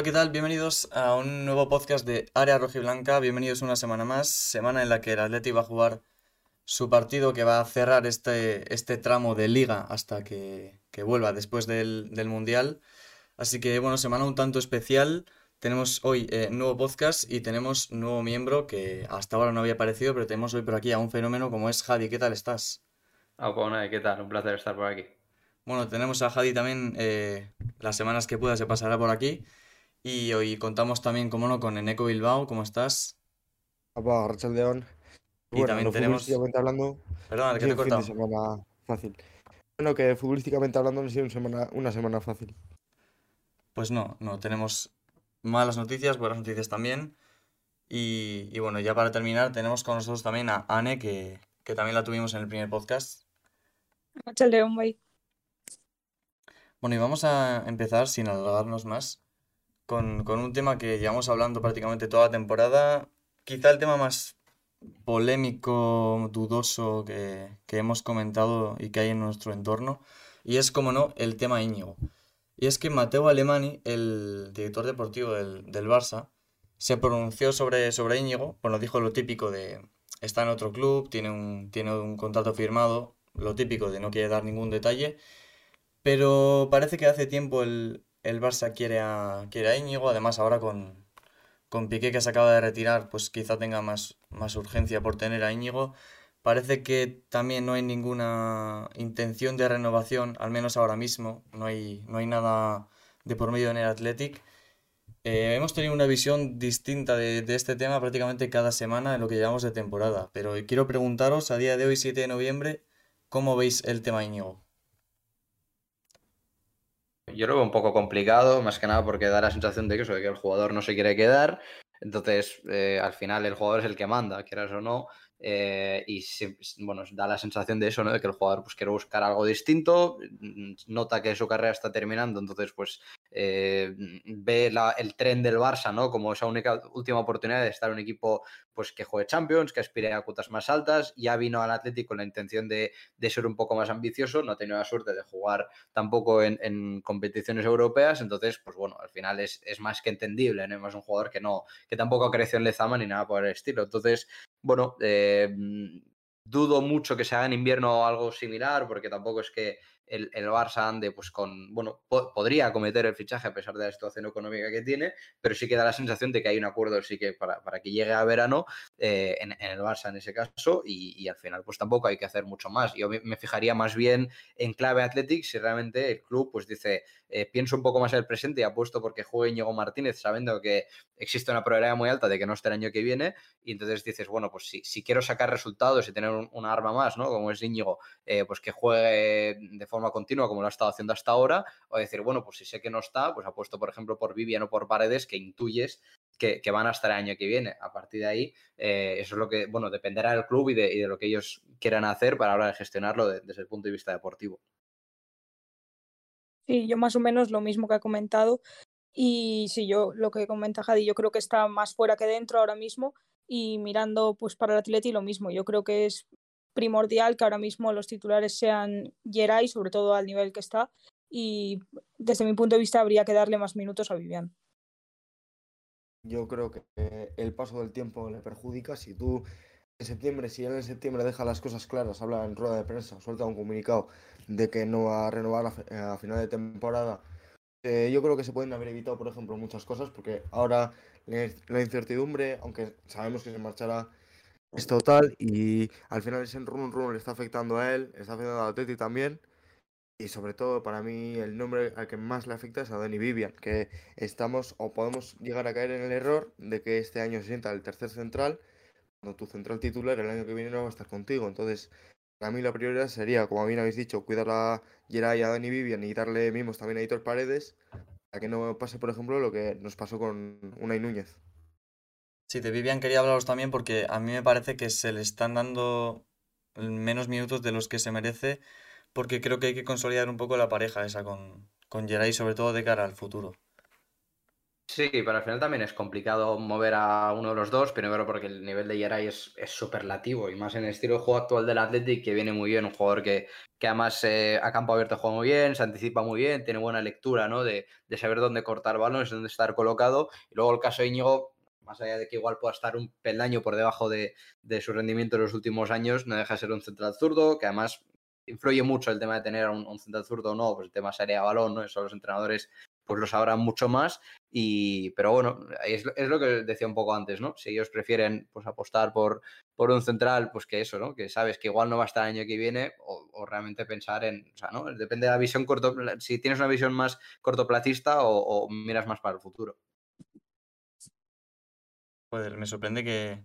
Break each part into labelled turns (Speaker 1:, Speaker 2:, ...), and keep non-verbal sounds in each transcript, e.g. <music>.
Speaker 1: Hola, ¿qué tal? Bienvenidos a un nuevo podcast de Área Rojiblanca. Bienvenidos una semana más, semana en la que el Atleti va a jugar su partido que va a cerrar este, este tramo de liga hasta que, que vuelva después del, del, Mundial. Así que, bueno, semana un tanto especial. Tenemos hoy eh, nuevo podcast y tenemos nuevo miembro que hasta ahora no había aparecido, pero tenemos hoy por aquí a un fenómeno como es Jadi. ¿Qué tal estás?
Speaker 2: Ah, pues ¿qué tal? Un placer estar por aquí.
Speaker 1: Bueno, tenemos a Jadi también eh, las semanas que pueda se pasará por aquí. Y hoy contamos también, como no, con Eneco Bilbao. ¿Cómo estás?
Speaker 3: Papá, Rachel León. Y bueno, también tenemos. Futbolísticamente hablando.
Speaker 1: Perdón, que te he cortado.
Speaker 3: semana fácil. Bueno, que futbolísticamente hablando no ha sido una semana, una semana fácil.
Speaker 1: Pues no, no. Tenemos malas noticias, buenas noticias también. Y, y bueno, ya para terminar, tenemos con nosotros también a Anne, que, que también la tuvimos en el primer podcast.
Speaker 4: Rachel León, bye.
Speaker 1: Bueno, y vamos a empezar sin alargarnos más con, un tema que llevamos hablando prácticamente toda la temporada. Quizá el tema más polémico, dudoso que, que, hemos comentado y que hay en nuestro entorno. Y es, como no, el tema Íñigo. Y es que Mateo Alemani, el director deportivo del, del Barça, se pronunció sobre, sobre Íñigo. Bueno, dijo lo típico de está en otro club, tiene un, tiene un contrato firmado, lo típico de no quiere dar ningún detalle. Pero parece que hace tiempo el, el Barça quiere a, quiere a Íñigo, además ahora con, con Piqué que se acaba de retirar, pues quizá tenga más, más urgencia por tener a Íñigo. Parece que también no hay ninguna intención de renovación, al menos ahora mismo, no hay, no hay nada de por medio en el Athletic. Eh, hemos tenido una visión distinta de, de, este tema prácticamente cada semana en lo que llevamos de temporada, pero quiero preguntaros a día de hoy, 7 de noviembre, ¿cómo veis el tema Íñigo?
Speaker 2: Yo lo veo un poco complicado, más que nada porque da la sensación de que, que el jugador no se quiere quedar. Entonces, eh, al final el jugador es el que manda, quieras o no. Eh, y bueno, da la sensación de eso, ¿no? De que el jugador pues, quiere buscar algo distinto, nota que su carrera está terminando, entonces pues eh, ve la, el tren del Barça, ¿no? Como esa única última oportunidad de estar un equipo pues que juegue Champions, que aspire a cuotas más altas. Ya vino al Atlético con la intención de, de, ser un poco más ambicioso, no ha tenido la suerte de jugar tampoco en, competiciones europeas, entonces, pues bueno, al final es, es más que entendible, ¿no? Es un jugador que no, que tampoco creció en Lezama ni nada por el estilo. Entonces, bueno, eh, dudo mucho que se haga en invierno algo similar, porque tampoco es que el, el Barça ande pues con, bueno, po podría cometer el fichaje a pesar de la situación económica que tiene, pero sí que da la sensación de que hay un acuerdo sí que para, para que llegue a verano eh, en, en, el Barça en ese caso y, y, al final pues tampoco hay que hacer mucho más. Yo me, me fijaría más bien en clave Athletic si realmente el club pues dice, eh, pienso un poco más en el presente y apuesto porque juegue Íñigo Martínez sabiendo que existe una probabilidad muy alta de que no esté el año que viene y entonces dices, bueno, pues si, si quiero sacar resultados y tener un, una arma más, ¿no? Como es Íñigo, eh, pues que juegue de forma continua como lo ha estado haciendo hasta ahora, o decir, bueno, pues si sé que no está, pues apuesto, por ejemplo, por Vivian o por Paredes, que intuyes que, que van a estar el año que viene. A partir de ahí, eh, eso es lo que, bueno, dependerá del club y de, lo que ellos quieran hacer para ahora de gestionarlo de, desde el punto de vista deportivo.
Speaker 4: Sí, yo más o menos lo mismo que ha comentado. Y sí, yo lo que comenta Jadi, yo creo que está más fuera que dentro ahora mismo. Y mirando pues para el Atleti lo mismo. Yo creo que es primordial que ahora mismo los titulares sean Geray, sobre todo al nivel que está, y desde mi punto de vista habría que darle más minutos a Vivian.
Speaker 3: Yo creo que el paso del tiempo le perjudica. Si tú en septiembre, si él en septiembre deja las cosas claras, habla en rueda de prensa, suelta un comunicado de que no va a renovar a, a final de temporada, eh, yo creo que se pueden haber evitado, por ejemplo, muchas cosas, porque ahora la incertidumbre, aunque sabemos que se marchará es total y al final ese run run le está afectando a él, está afectando a Teti también. Y sobre todo, para mí, el nombre al que más le afecta es a Dani Vivian, que estamos o podemos llegar a caer en el error de que este año se sienta el tercer central, cuando tu central titular el año que viene no va a estar contigo. Entonces, para mí la prioridad sería, como bien habéis dicho, cuidar a Geray a Dani Vivian y darle mimos también a Hitor Paredes, para que no pase, por ejemplo, lo que nos pasó con Unai Núñez.
Speaker 1: Sí, de Vivian quería hablaros también porque a mí me parece que se le están dando menos minutos de los que se merece porque creo que hay que consolidar un poco la pareja esa con, con Geray, sobre todo de cara al futuro.
Speaker 2: Sí, pero al final también es complicado mover a uno de los dos, primero porque el nivel de Yeray es, es superlativo y más en el estilo de juego actual del Athletic que viene muy bien, un jugador que, que además eh, a campo abierto juega muy bien, se anticipa muy bien, tiene buena lectura ¿no? de, de saber dónde cortar balones, dónde estar colocado y luego el caso de Íñigo, más allá de que igual pueda estar un peldaño por debajo de, de su rendimiento en los últimos años, no deja de ser un central zurdo que además influye mucho el tema de tener un, un central zurdo o no, pues el tema sería balón, ¿no? Eso los entrenadores pues lo sabrán mucho más. Y, pero bueno, es, lo que decía un poco antes, ¿no? Si ellos prefieren pues, apostar por, por un central, pues que eso, ¿no? Que sabes que igual no va a estar el año que viene, o, o realmente pensar en, o sea, ¿no? Depende de la visión corto, si tienes una visión más cortoplacista o, o miras más para el futuro.
Speaker 1: Joder, me sorprende que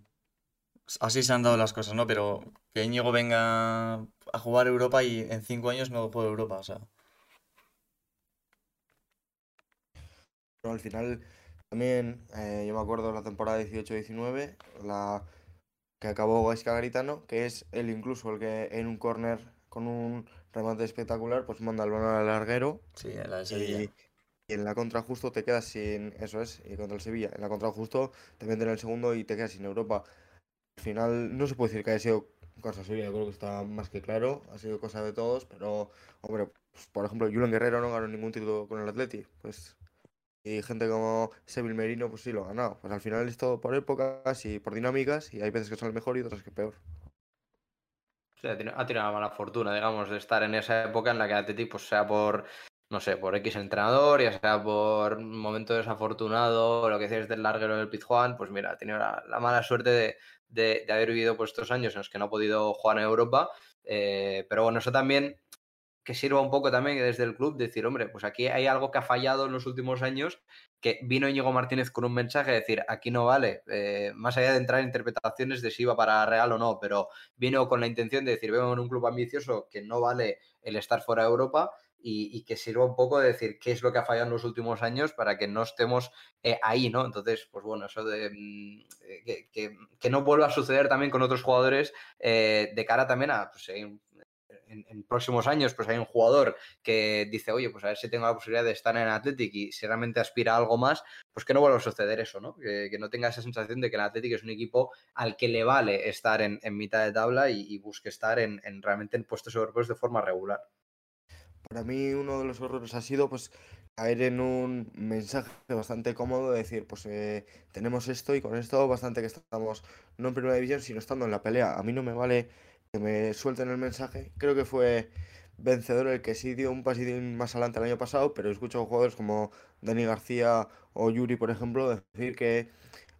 Speaker 1: así se han dado las cosas, ¿no? Pero que Íñigo venga a jugar Europa y en cinco años no juega Europa, o sea.
Speaker 3: No, al final, también eh, yo me acuerdo de la temporada 18-19, la que acabó Gaisca Garitano, que es él incluso el que en un córner con un remate espectacular, pues manda el balón al larguero.
Speaker 1: Sí, en la de Sevilla.
Speaker 3: Y, y, en la contra justo te quedas sin. Eso es, y contra el Sevilla. En la contra justo te meten el segundo y te quedas sin Europa. Al final, no se puede decir que haya sido cosa suya, yo creo que está más que claro, ha sido cosa de todos, pero, hombre, pues, por ejemplo, Julen Guerrero no ganó ningún título con el Atleti, pues y gente como Seville Merino, pues sí lo ha ganado. Pues al final es todo por épocas y por dinámicas, y hay veces que son el mejor y otras que peor.
Speaker 2: Sí, ha tenido la mala fortuna, digamos, de estar en esa época en la que el pues sea por, no sé, por X entrenador, ya sea por un momento desafortunado, lo que decías del larguero del Pizjuán, pues mira, ha tenido la, la mala suerte de, de, de, haber vivido pues, estos años en los que no ha podido jugar en Europa. Eh, pero bueno, eso también que sirva un poco también desde el club decir, hombre, pues aquí hay algo que ha fallado en los últimos años, que vino Íñigo Martínez con un mensaje de decir, aquí no vale, eh, más allá de entrar en interpretaciones de si iba para Real o no, pero vino con la intención de decir, vengo en un club ambicioso que no vale el estar fuera de Europa y, que sirva un poco de decir qué es lo que ha fallado en los últimos años para que no estemos eh, ahí, ¿no? Entonces, pues bueno, eso de mm, que, que, no vuelva a suceder también con otros jugadores eh, de cara también a, pues, eh, en, en, próximos años pues hay un jugador que dice, oye, pues a ver si tengo la posibilidad de estar en Athletic y si realmente aspira a algo más, pues que no vuelva a suceder eso, ¿no? Que, no tenga esa sensación de que el Athletic es un equipo al que le vale estar en, en mitad de tabla y, busque estar en, realmente en puestos europeos de forma regular.
Speaker 3: Para mí uno de los errores ha sido pues caer en un mensaje bastante cómodo de decir, pues eh, tenemos esto y con esto bastante que estamos no en primera división, sino estando en la pelea. A mí no me vale que me suelten el mensaje. Creo que fue vencedor el que sí dio un pasitín más adelante el año pasado, pero escucho jugadores como Dani García o Yuri, por ejemplo, decir que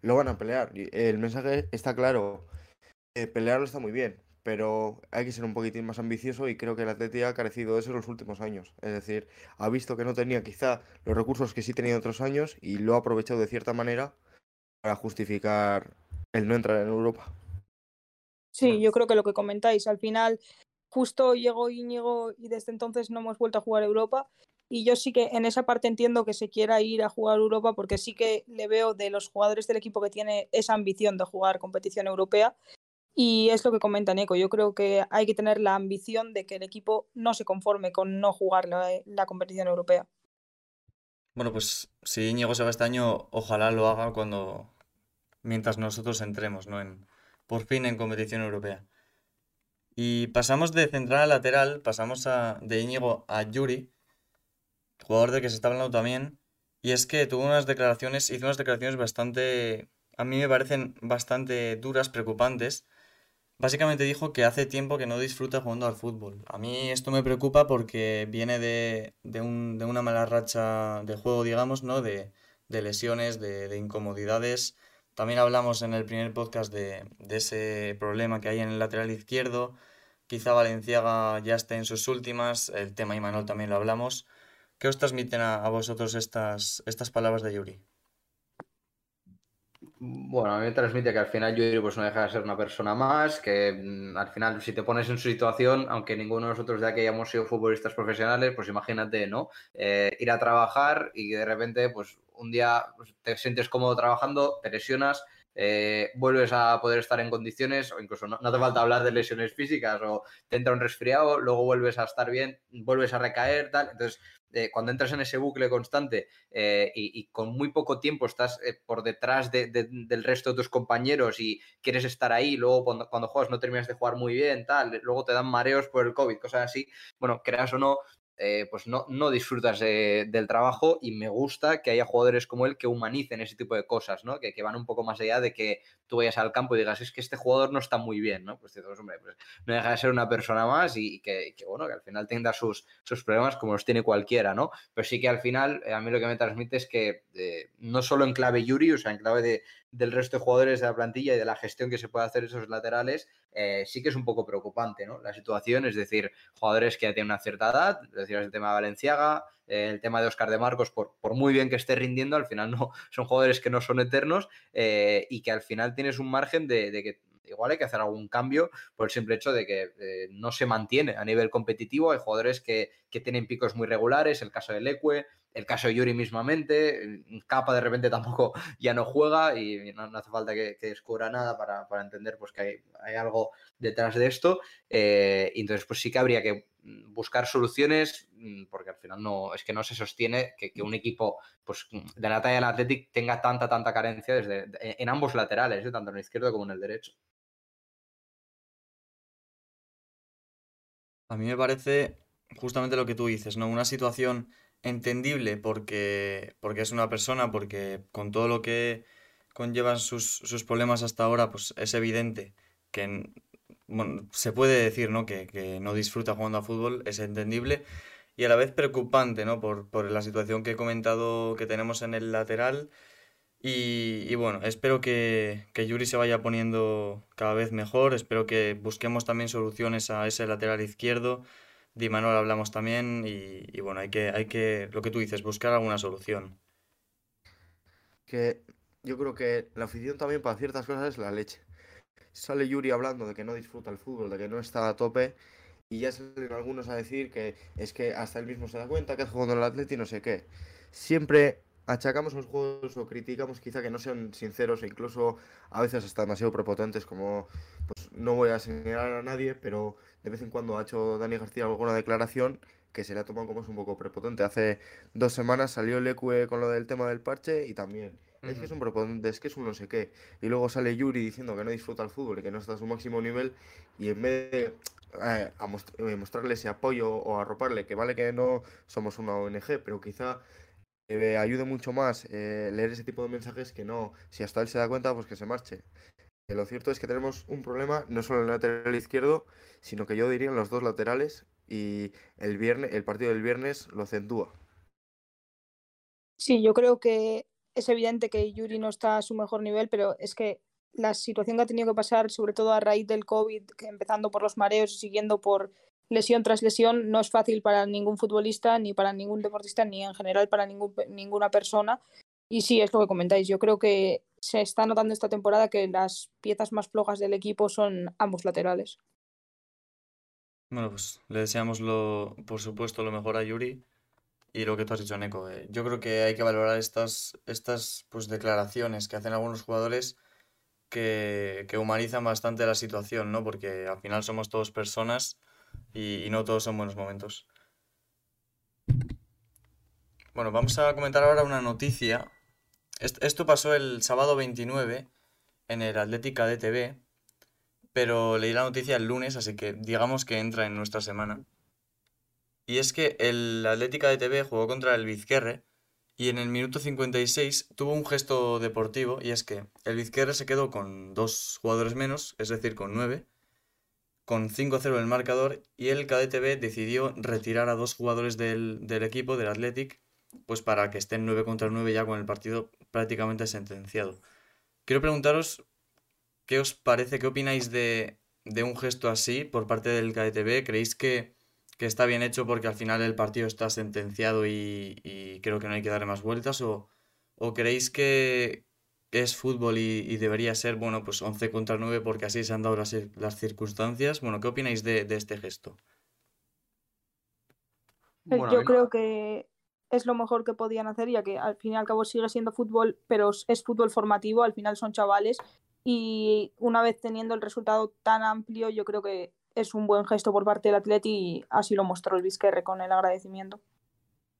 Speaker 3: lo van a pelear. El mensaje está claro. Eh, pelearlo está muy bien, pero hay que ser un poquitín más ambicioso y creo que el Atleti ha carecido de eso en los últimos años. Es decir, ha visto que no tenía quizá los recursos que sí tenía en otros años y lo ha aprovechado de cierta manera para justificar el no entrar en Europa.
Speaker 4: Sí, yo creo que lo que comentáis, al final justo llegó Íñigo y desde entonces no hemos vuelto a jugar Europa. Y yo sí que en esa parte entiendo que se quiera ir a jugar Europa porque sí que le veo de los jugadores del equipo que tiene esa ambición de jugar competición europea. Y es lo que comenta Nico. Yo creo que hay que tener la ambición de que el equipo no se conforme con no jugar la, la competición europea.
Speaker 1: Bueno, pues si Íñigo se va este año, ojalá lo haga cuando mientras nosotros entremos, ¿no? En, por fin en competición europea. Y pasamos de central a lateral, pasamos a, de Íñigo a Yuri, jugador del que se está hablando también, y es que tuvo unas declaraciones, hizo unas declaraciones bastante, a mí me parecen bastante duras, preocupantes. Básicamente dijo que hace tiempo que no disfruta jugando al fútbol. A mí esto me preocupa porque viene de, de, un, de una mala racha de juego, digamos, ¿no? De, de lesiones, de, de incomodidades también hablamos en el primer podcast de, ese problema que hay en el lateral izquierdo. Quizá Valenciaga ya esté en sus últimas. El tema Imanol también lo hablamos. ¿Qué os transmiten a, vosotros estas, estas palabras de Yuri?
Speaker 2: Bueno, a mí me transmite que al final Yuri pues no deja de ser una persona más, que mm, al final si te pones en su situación, aunque ninguno de nosotros de aquí hayamos sido futbolistas profesionales, pues imagínate, ¿no? Eh, ir a trabajar y que de repente pues un día te sientes cómodo trabajando, te lesionas, eh, vuelves a poder estar en condiciones, o incluso no, no te falta hablar de lesiones físicas, o te entra un resfriado, luego vuelves a estar bien, vuelves a recaer, tal. Entonces, eh, cuando entras en ese bucle constante eh, y, con muy poco tiempo estás por detrás de, de, del resto de tus compañeros y quieres estar ahí, luego cuando, cuando, juegas no terminas de jugar muy bien, tal, luego te dan mareos por el COVID, cosas así, bueno, creas o no, eh, pues no, no disfrutas de, del trabajo y me gusta que haya jugadores como él que humanicen ese tipo de cosas, ¿no? Que, que, van un poco más allá de que tú vayas al campo y digas, es que este jugador no está muy bien, ¿no? Pues dices, hombre, pues no deja de ser una persona más y, y que, que, bueno, que al final tenga sus, sus problemas como los tiene cualquiera, ¿no? Pero sí que al final eh, a mí lo que me transmite es que eh, no solo en clave Yuri, o sea, en clave de, del resto de jugadores de la plantilla y de la gestión que se puede hacer esos laterales, eh, sí que es un poco preocupante, ¿no? La situación, es decir, jugadores que ya tienen una cierta edad, decías el tema de Valenciaga, eh, el tema de Oscar de Marcos, por, por, muy bien que esté rindiendo, al final no <laughs> son jugadores que no son eternos eh, y que al final tienes un margen de, de, que igual hay que hacer algún cambio por el simple hecho de que no se mantiene a nivel competitivo. Hay jugadores que, que tienen picos muy regulares, el caso de Leque, el caso de Yuri mismamente, Capa de repente <laughs> tampoco ya no juega y no, hace falta que, descubra nada para, para entender pues, que hay, hay, algo detrás de esto. Eh, entonces, pues sí que habría que buscar soluciones porque al final no es que no se sostiene que, un equipo pues de la talla del Athletic tenga tanta tanta carencia desde en ambos laterales ¿eh? tanto en el izquierdo como en el derecho
Speaker 1: a mí me parece justamente lo que tú dices no una situación entendible porque, porque es una persona, porque con todo lo que conllevan sus, sus problemas hasta ahora, pues es evidente que bueno, se puede decir ¿no? Que, que, no disfruta jugando a fútbol, es entendible y a la vez preocupante ¿no? por, por la situación que he comentado que tenemos en el lateral. Y, y bueno, espero que, que, Yuri se vaya poniendo cada vez mejor, espero que busquemos también soluciones a ese lateral izquierdo Di Manuel hablamos también y, bueno, hay que, hay que, lo que tú dices, buscar alguna solución.
Speaker 3: Que yo creo que la afición también para ciertas cosas es la leche. Sale Yuri hablando de que no disfruta el fútbol, de que no está a tope y ya salen algunos a decir que es que hasta él mismo se da cuenta que ha jugado en el Atleti no sé qué. Siempre achacamos los juegos o criticamos quizá que no sean sinceros e incluso a veces hasta demasiado prepotentes como pues no voy a señalar a nadie pero de vez en cuando ha hecho Dani García alguna declaración que se le ha tomado como es un poco prepotente hace dos semanas salió Leque con lo del tema del parche y también uh -huh. es que es un prepotente es que es un no sé qué y luego sale Yuri diciendo que no disfruta el fútbol y que no está a su máximo nivel y en vez de eh, a most eh, mostrarle ese apoyo o arroparle que vale que no somos una ONG pero quizá eh, ayude mucho más eh, leer ese tipo de mensajes que no, si hasta él se da cuenta, pues que se marche. Lo cierto es que tenemos un problema no solo en el lateral izquierdo, sino que yo diría en los dos laterales y el, viernes, el partido del viernes lo acentúa.
Speaker 4: Sí, yo creo que es evidente que Yuri no está a su mejor nivel, pero es que la situación que ha tenido que pasar, sobre todo a raíz del COVID, empezando por los mareos y siguiendo por lesión tras lesión no es fácil para ningún futbolista, ni para ningún deportista, ni en general para ninguna persona. Y sí, es lo que comentáis. Yo creo que se está notando esta temporada que las piezas más flojas del equipo son ambos laterales.
Speaker 1: Bueno, pues le deseamos, lo, por supuesto, lo mejor a Yuri. Y lo que tú has dicho, Neko, eh, yo creo que hay que valorar estas, estas pues, declaraciones que hacen algunos jugadores que, que humanizan bastante la situación, ¿no? Porque al final somos todos personas y, y, no todos son buenos momentos. Bueno, vamos a comentar ahora una noticia. Esto pasó el sábado 29 en el Atlética DTV, pero leí la noticia el lunes, así que digamos que entra en nuestra semana. Y es que el Atlética DTV jugó contra el Vizquerre y en el minuto 56 tuvo un gesto deportivo y es que el Vizquerre se quedó con dos jugadores menos, es decir, con nueve, con 5-0 el marcador y el KDTV decidió retirar a dos jugadores del, del, equipo, del Athletic, pues para que estén 9 contra 9 ya con el partido prácticamente sentenciado. Quiero preguntaros qué os parece, qué opináis de, de un gesto así por parte del KDTV. ¿Creéis que, que, está bien hecho porque al final el partido está sentenciado y, y creo que no hay que darle más vueltas? ¿O, o creéis que, es fútbol y, y, debería ser, bueno, pues 11 contra 9 porque así se han dado las, las circunstancias. Bueno, ¿qué opináis de, de este gesto?
Speaker 4: Bueno, Yo creo que... es lo mejor que podían hacer, ya que al fin y al cabo sigue siendo fútbol, pero es fútbol formativo, al final son chavales y una vez teniendo el resultado tan amplio, yo creo que es un buen gesto por parte del Atleti y así lo mostró el Vizquerre con el agradecimiento.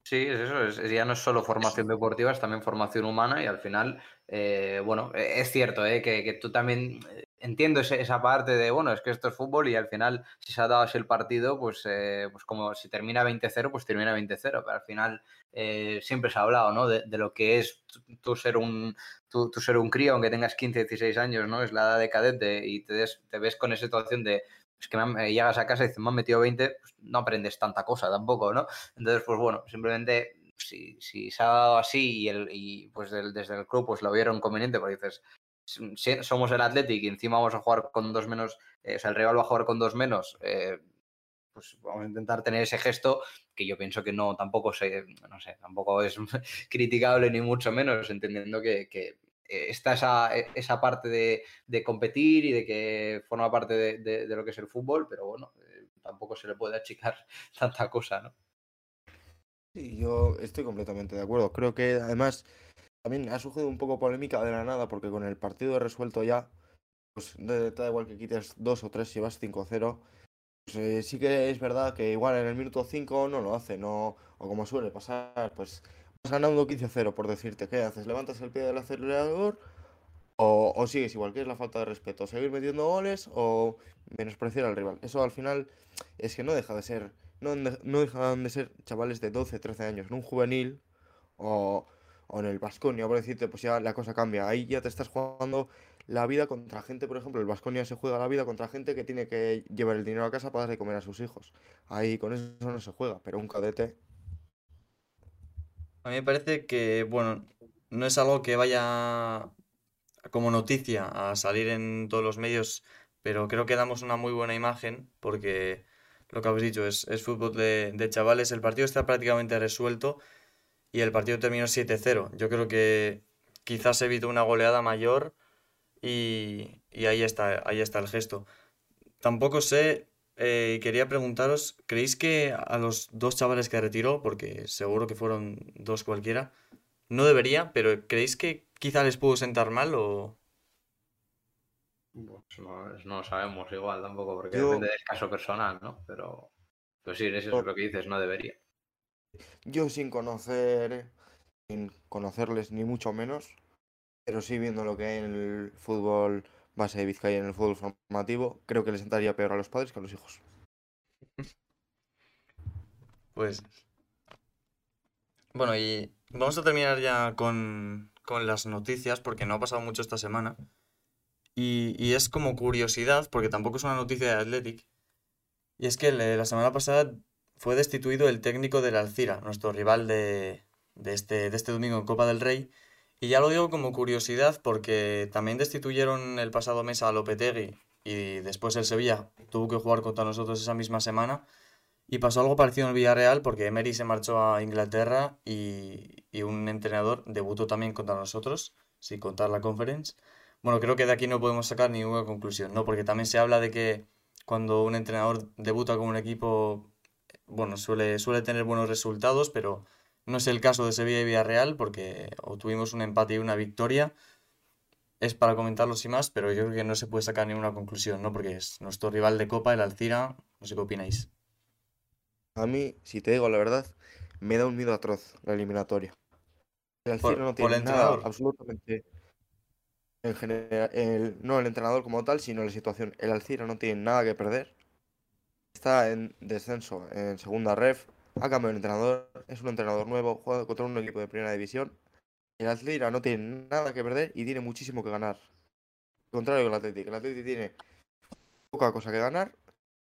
Speaker 2: Sí, es eso, es, ya no es solo formación deportiva, es también formación humana y al final, eh, bueno, e, es cierto eh, que, que, tú también eh, entiendo esa parte de, bueno, es que esto es fútbol y al final, si se ha dado así el partido, pues, eh, pues como si termina 20-0, pues termina 20-0, pero al final eh, siempre se ha hablado, ¿no? De, de lo que es tú ser un, tú, tú, ser un crío, aunque tengas 15, 16 años, ¿no? Es la edad de cadete y te, des, te ves con esa situación de, es que me, llegas a casa y dices, me han metido 20, pues no aprendes tanta cosa tampoco, ¿no? Entonces, pues bueno, simplemente si, si se ha dado así y, el, y pues desde el club pues lo vieron conveniente, porque dices, somos el Athletic y encima vamos a jugar con dos menos, eh, o sea, el rival va a jugar con dos menos, eh, pues vamos a intentar tener ese gesto que yo pienso que no, tampoco se, no sé, tampoco es <laughs> criticable ni mucho menos, entendiendo que, que está esa, e, esa parte de, de, competir y de que forma parte de, de, lo que es el fútbol, pero bueno, eh, tampoco se le puede achicar <laughs> tanta cosa, ¿no?
Speaker 3: Sí, yo estoy completamente de acuerdo. Creo que además también ha surgido un poco polémica de la nada porque con el partido resuelto ya, pues da igual que quites dos o tres si vas 5-0. Pues, eh, sí que es verdad que igual en el minuto 5 no lo hace, no, o como suele pasar, pues ganando 15-0 por decirte, ¿qué haces? ¿Levantas el pie del acelerador o, o, sigues igual? que es la falta de respeto? ¿Seguir metiendo goles o menospreciar al rival? Eso al final es que no deja de ser, no, no dejan de ser chavales de 12, 13 años, no un juvenil o o en el Vasconia, por decirte, pues ya la cosa cambia. Ahí ya te estás jugando la vida contra gente, por ejemplo, el Vasconia se juega la vida contra gente que tiene que llevar el dinero a casa para darle comer a sus hijos. Ahí con eso no se juega, pero un cadete.
Speaker 1: A mí me parece que, bueno, no es algo que vaya como noticia a salir en todos los medios, pero creo que damos una muy buena imagen porque lo que habéis dicho es, es fútbol de, de chavales. El partido está prácticamente resuelto y el partido terminó 7-0. Yo creo que quizás evitó una goleada mayor y, y, ahí, está, ahí está el gesto. Tampoco sé, eh, quería preguntaros, ¿creéis que a los dos chavales que retiró, porque seguro que fueron dos cualquiera, no debería, pero ¿creéis que quizá les pudo sentar mal o...?
Speaker 2: Pues no, no, sabemos igual tampoco, porque Yo... depende del caso personal, ¿no? Pero, pues sí, eso es lo que dices, no debería.
Speaker 3: Yo sin conocer, sin conocerles ni mucho menos, pero sí viendo lo que hay en el fútbol base de Vizcaya, en el fútbol formativo, creo que les sentaría peor a los padres que a los hijos. <laughs>
Speaker 1: Pues. Bueno, y vamos a terminar ya con, con las noticias, porque no ha pasado mucho esta semana. Y, y, es como curiosidad, porque tampoco es una noticia de Athletic. Y es que la semana pasada fue destituido el técnico del Alcira, nuestro rival de, de, este, de este domingo en Copa del Rey. Y ya lo digo como curiosidad porque también destituyeron el pasado mes a Lopetegui y después el Sevilla tuvo que jugar contra nosotros esa misma semana. Y pasó algo parecido en el Villarreal porque Emery se marchó a Inglaterra y, y un entrenador debutó también contra nosotros, sin contar la conference. Bueno, creo que de aquí no podemos sacar ninguna conclusión, ¿no? Porque también se habla de que cuando un entrenador debuta con un equipo bueno, suele, suele tener buenos resultados, pero no es el caso de Sevilla y Villarreal porque obtuvimos un empate y una victoria. Es para comentarlo sin más, pero yo creo que no se puede sacar ninguna conclusión, ¿no? Porque es nuestro rival de Copa, el Alcira. No sé qué opináis.
Speaker 3: A mí, si te digo la verdad, me da un miedo atroz la eliminatoria. El Alcira
Speaker 1: por,
Speaker 3: no tiene nada, absolutamente. En general, el, no el entrenador como tal, sino la situación. El Alcira no tiene nada que perder está en descenso en segunda ref, ha cambiado el entrenador, es un entrenador nuevo, juega contra un equipo de primera división. El Atlira no tiene nada que perder y tiene muchísimo que ganar. Al contrario que el Atlético, el Atlético tiene poca cosa que ganar,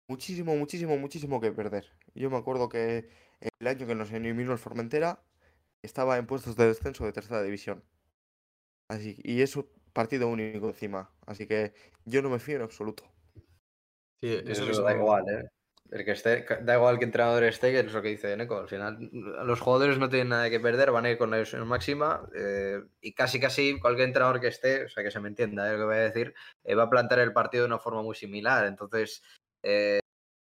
Speaker 3: muchísimo, muchísimo, muchísimo que perder. Yo me acuerdo que el año que nos eliminó el Formentera estaba en puestos de descenso de tercera división. Así, y es un partido único encima. Así que yo no me fío en absoluto.
Speaker 1: Sí, eso,
Speaker 2: Eso da igual, ¿eh? El que esté, da igual que entrenador esté, que es lo que dice Neko. Al final, los jugadores no tienen nada que perder, van a ir con la ilusión máxima eh, y casi, casi cualquier entrenador que esté, o sea, que se me entienda ¿eh? lo que voy a decir, eh, va a plantear el partido de una forma muy similar. Entonces,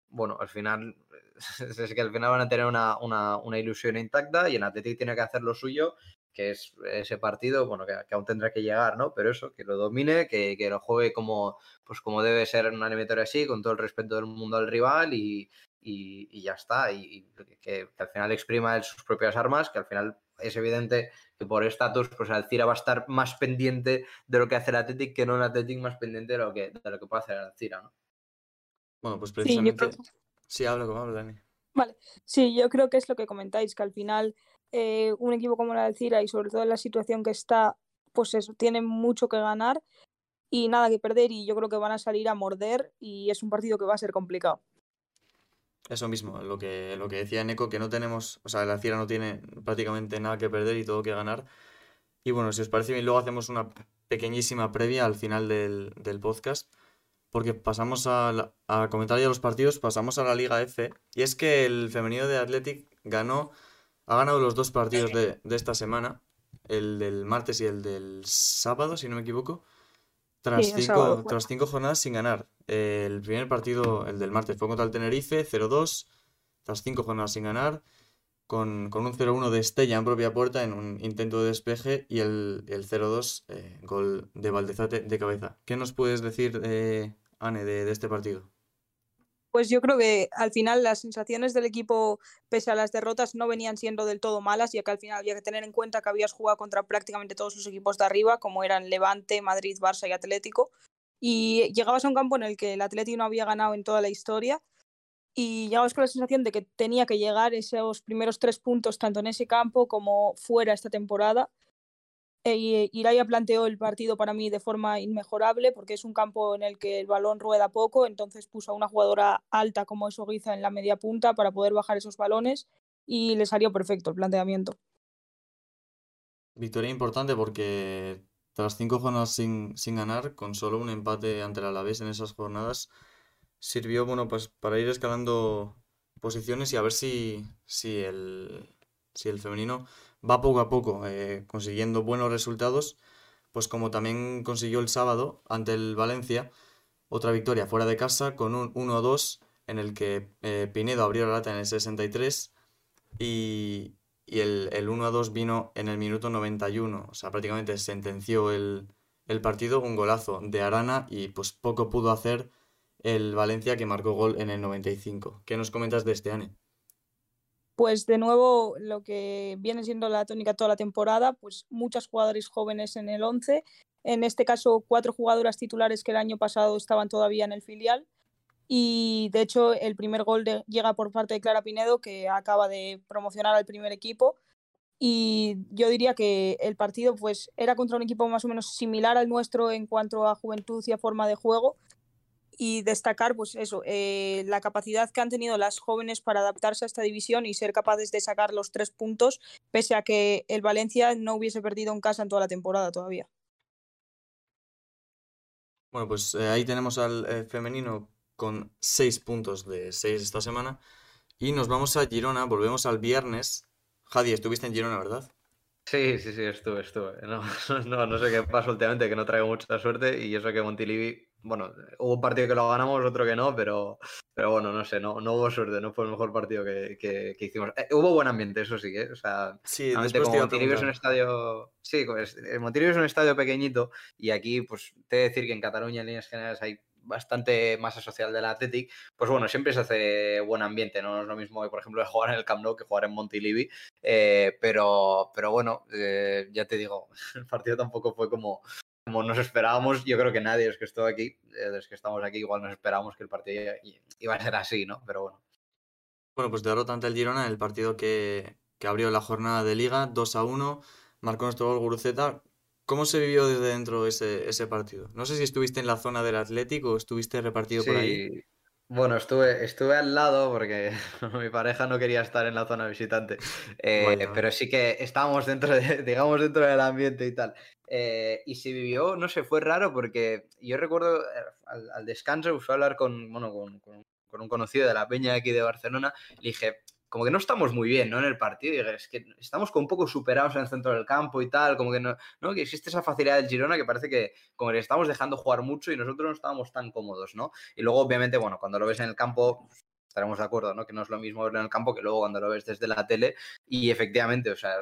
Speaker 2: bueno, al final <laughs> es que al final van a tener una, una, una ilusión intacta y en Athletic tiene que hacer lo suyo que es ese partido, bueno, que, aún tendrá que llegar, ¿no? Pero eso, que lo domine, que, que, lo juegue como, pues como debe ser en una eliminatoria así, con todo el respeto del mundo al rival y, y, ya está. Y, que, al final exprima sus propias armas, que al final es evidente que por estatus, pues Alcira va a estar más pendiente de lo que hace el Athletic que no el Athletic más pendiente de lo que, de lo que puede hacer el Alcira, ¿no?
Speaker 1: Bueno, pues precisamente... Sí, hablo como hablo, Dani.
Speaker 4: Vale, sí, yo creo que es lo que comentáis, que al final eh, un equipo como el Alcira y sobre todo en la situación que está, pues eso, tiene mucho que ganar y nada que perder y yo creo que van a salir a morder y es un partido que va a ser complicado.
Speaker 1: Eso mismo, lo que, lo que decía Neko, que no tenemos, o sea, el Alcira no tiene prácticamente nada que perder y todo que ganar. Y bueno, si os parece bien, luego hacemos una pequeñísima previa al final del, del podcast, porque pasamos a, a comentar ya los partidos, pasamos a la Liga F, y es que el femenino de Athletic ganó ha ganado los dos partidos de, esta semana, el del martes y el del sábado, si no me equivoco, tras, cinco, tras cinco jornadas sin ganar. el primer partido, el del martes, fue contra el Tenerife, 0-2, tras cinco jornadas sin ganar, con, con un 0-1 de Estella en propia puerta en un intento de despeje y el, el 0-2, eh, gol de Valdezate de cabeza. ¿Qué nos puedes decir, eh, Anne, de este partido?
Speaker 4: Pues yo creo que al final las sensaciones del equipo, pese a las derrotas, no venían siendo del todo malas, ya que al final había que tener en cuenta que habías jugado contra prácticamente todos los equipos de arriba, como eran Levante, Madrid, Barça y Atlético, y llegabas a un campo en el que el Atlético no había ganado en toda la historia, y llegabas con la sensación de que tenía que llegar esos primeros tres puntos tanto en ese campo como fuera esta temporada, e Iraya planteó el partido para mí de forma inmejorable porque es un campo en el que el balón rueda poco, entonces puso a una jugadora alta como es Oguiza en la media punta para poder bajar esos balones y le salió perfecto el planteamiento.
Speaker 1: Victoria importante porque tras cinco jornadas sin, sin ganar, con solo un empate ante el Alavés en esas jornadas, sirvió bueno, pues para ir escalando posiciones y a ver si, si, el, si el femenino va poco a poco eh, consiguiendo buenos resultados, pues como también consiguió el sábado ante el Valencia, otra victoria fuera de casa con un 1-2 en el que eh, Pinedo abrió la lata en el 63 y, y el, el 1-2 vino en el minuto 91, o sea, prácticamente sentenció el, el partido, un golazo de Arana y pues poco pudo hacer el Valencia que marcó gol en el 95. ¿Qué nos comentas de este año?
Speaker 4: Pues de nuevo lo que viene siendo la tónica toda la temporada, pues muchos jugadores jóvenes en el 11, en este caso cuatro jugadoras titulares que el año pasado estaban todavía en el filial. Y de hecho el primer gol llega por parte de Clara Pinedo que acaba de promocionar al primer equipo. Y yo diría que el partido pues era contra un equipo más o menos similar al nuestro en cuanto a juventud y a forma de juego y destacar pues eso, eh, la capacidad que han tenido las jóvenes para adaptarse a esta división y ser capaces de sacar los tres puntos, pese a que el Valencia no hubiese perdido en casa en toda la temporada todavía.
Speaker 1: Bueno, pues eh, ahí tenemos al eh, femenino con seis puntos de seis esta semana. Y nos vamos a Girona, volvemos al viernes. Jadi, estuviste en Girona, ¿verdad?
Speaker 2: Sí, sí, sí, estuve, estuve. <laughs> No, no, no sé qué pasa últimamente, que no traigo mucha suerte y eso que Montilivi bueno, hubo un partido que lo ganamos, otro que no, pero, pero bueno, no sé, no, no hubo suerte, no fue el mejor partido que, que, hicimos. Eh, hubo buen ambiente, eso sí, ¿eh? O sea,
Speaker 1: sí, como
Speaker 2: es un estadio. Sí, pues, el Montilivi es un estadio pequeñito y aquí, pues, te he de decir que en Cataluña, en líneas generales, hay bastante masa social del Athletic, pues bueno, siempre se hace buen ambiente, no es lo mismo, por ejemplo, <laughs> jugar en el Camp Nou que jugar en Montilivi, eh, pero, pero bueno, eh, ya te digo, <laughs> el partido tampoco fue como, como nos esperábamos, yo creo que nadie, es que estoy aquí, desde eh, que estamos aquí, igual nos esperábamos que el partido iba a ser así, ¿no? Pero bueno.
Speaker 1: Bueno, pues derrota ante el Girona, el partido que, que abrió la jornada de liga, 2 a 1, marcó nuestro gol Guruceta. ¿Cómo se vivió desde dentro ese, ese partido? No sé si estuviste en la zona del Atlético o estuviste repartido por ahí.
Speaker 2: Bueno, estuve, estuve al lado porque <laughs> mi pareja no quería estar en la zona visitante, eh, pero sí que estábamos dentro, de, <laughs> digamos, dentro del ambiente y tal. Eh, y se vivió, no sé, fue raro porque yo recuerdo eh, al, descanso, a hablar con, bueno, con, con, un conocido de la peña aquí de Barcelona, le dije, como que no estamos muy bien, ¿no? En el partido, es que estamos como un poco superados en el centro del campo y tal, como que no, ¿no? Que existe esa facilidad del Girona que parece que como que estamos dejando jugar mucho y nosotros no estábamos tan cómodos, ¿no? Y luego, obviamente, bueno, cuando lo ves en el campo, estaremos de acuerdo, ¿no? Que no es lo mismo verlo en el campo que luego cuando lo ves desde la tele. Y efectivamente, o sea,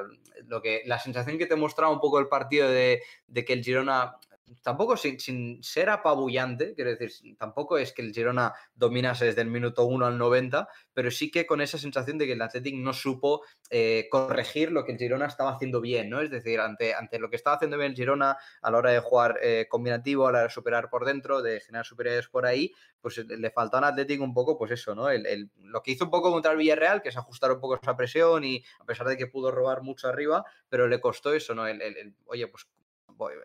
Speaker 2: lo que, la sensación que te mostraba un poco el partido de, de que el Girona tampoco sin, sin, ser apabullante, quiero decir, tampoco es que el Girona dominase desde el minuto 1 al 90, pero sí que con esa sensación de que el Athletic no supo eh, corregir lo que el Girona estaba haciendo bien, ¿no? Es decir, ante, ante lo que estaba haciendo bien el Girona a la hora de jugar eh, combinativo, a la hora de superar por dentro, de generar superioridades por ahí, pues le faltó al Athletic un poco, pues eso, ¿no? El, el, lo que hizo un poco contra el Villarreal, que es ajustar un poco esa presión y a pesar de que pudo robar mucho arriba, pero le costó eso, ¿no? El, oye, pues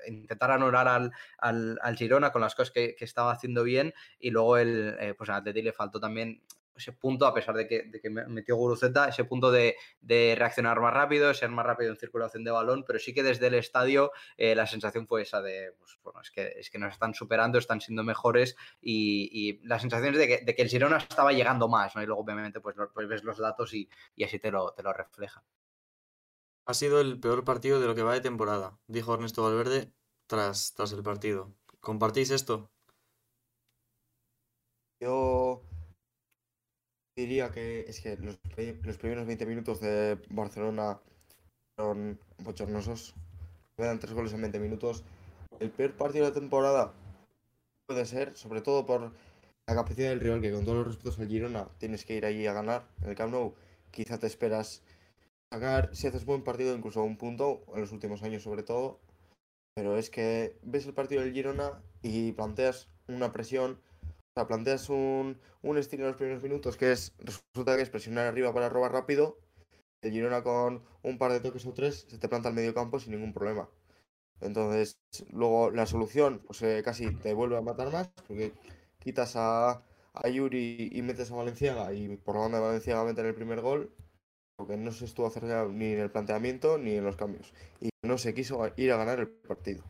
Speaker 2: intentar anular al, al, al, Girona con las cosas que, que, estaba haciendo bien y luego el, eh, pues al Atleti le faltó también ese punto, a pesar de que, de que metió Guruceta, ese punto de, de, reaccionar más rápido, ser más rápido en circulación de balón, pero sí que desde el estadio eh, la sensación fue esa de, pues, bueno, es que, es que nos están superando, están siendo mejores y, y la sensación es de que, de que, el Girona estaba llegando más, ¿no? Y luego obviamente pues, pues ves los datos y, y así te lo, te lo refleja.
Speaker 1: Ha sido el peor partido de lo que va de temporada, dijo Ernesto Valverde tras, tras el partido. ¿Compartís esto?
Speaker 3: Yo diría que es que los, primeros 20 minutos de Barcelona fueron bochornosos. Quedan tres goles en 20 minutos. El peor partido de la temporada puede ser, sobre todo por la capacidad del rival, que con todos los respetos al Girona tienes que ir allí a ganar. En el Camp Nou quizá te esperas sacar, si haces buen partido, incluso un punto, en los últimos años sobre todo. Pero es que ves el partido del Girona y planteas una presión, o sea, planteas un, un estilo en los primeros minutos que es, resulta que es presionar arriba para robar rápido. El Girona con un par de toques o tres se te planta al medio campo sin ningún problema. Entonces, luego la solución, pues eh, casi te vuelve a matar más, porque quitas a, a Yuri y metes a Valenciaga y por la banda de Valenciaga meten el primer gol porque no se estuvo acercado ni en el planteamiento ni en los cambios. Y no se quiso ir a ganar el partido.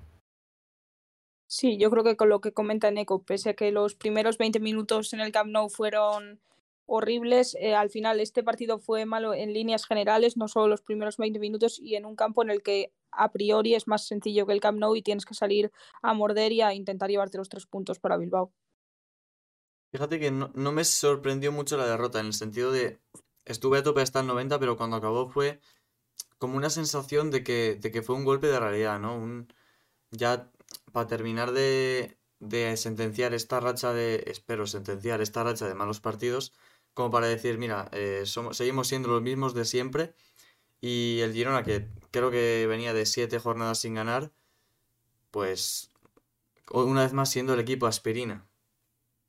Speaker 4: Sí, yo creo que con lo que comenta Neko, pese a que los primeros 20 minutos en el Camp Nou fueron horribles, eh, al final este partido fue malo en líneas generales, no solo los primeros 20 minutos, y en un campo en el que a priori es más sencillo que el Camp Nou y tienes que salir a morder y a intentar llevarte los tres puntos para Bilbao.
Speaker 1: Fíjate que no, no me sorprendió mucho la derrota, en el sentido de estuve a tope hasta el 90, pero cuando acabó fue como una sensación de que, de que fue un golpe de realidad, ¿no? Un, ya para terminar de, sentenciar esta racha de, espero sentenciar esta racha de malos partidos, como para decir, mira, eh, seguimos siendo los mismos de siempre y el Girona, que creo que venía de siete jornadas sin ganar, pues una vez más siendo el equipo aspirina.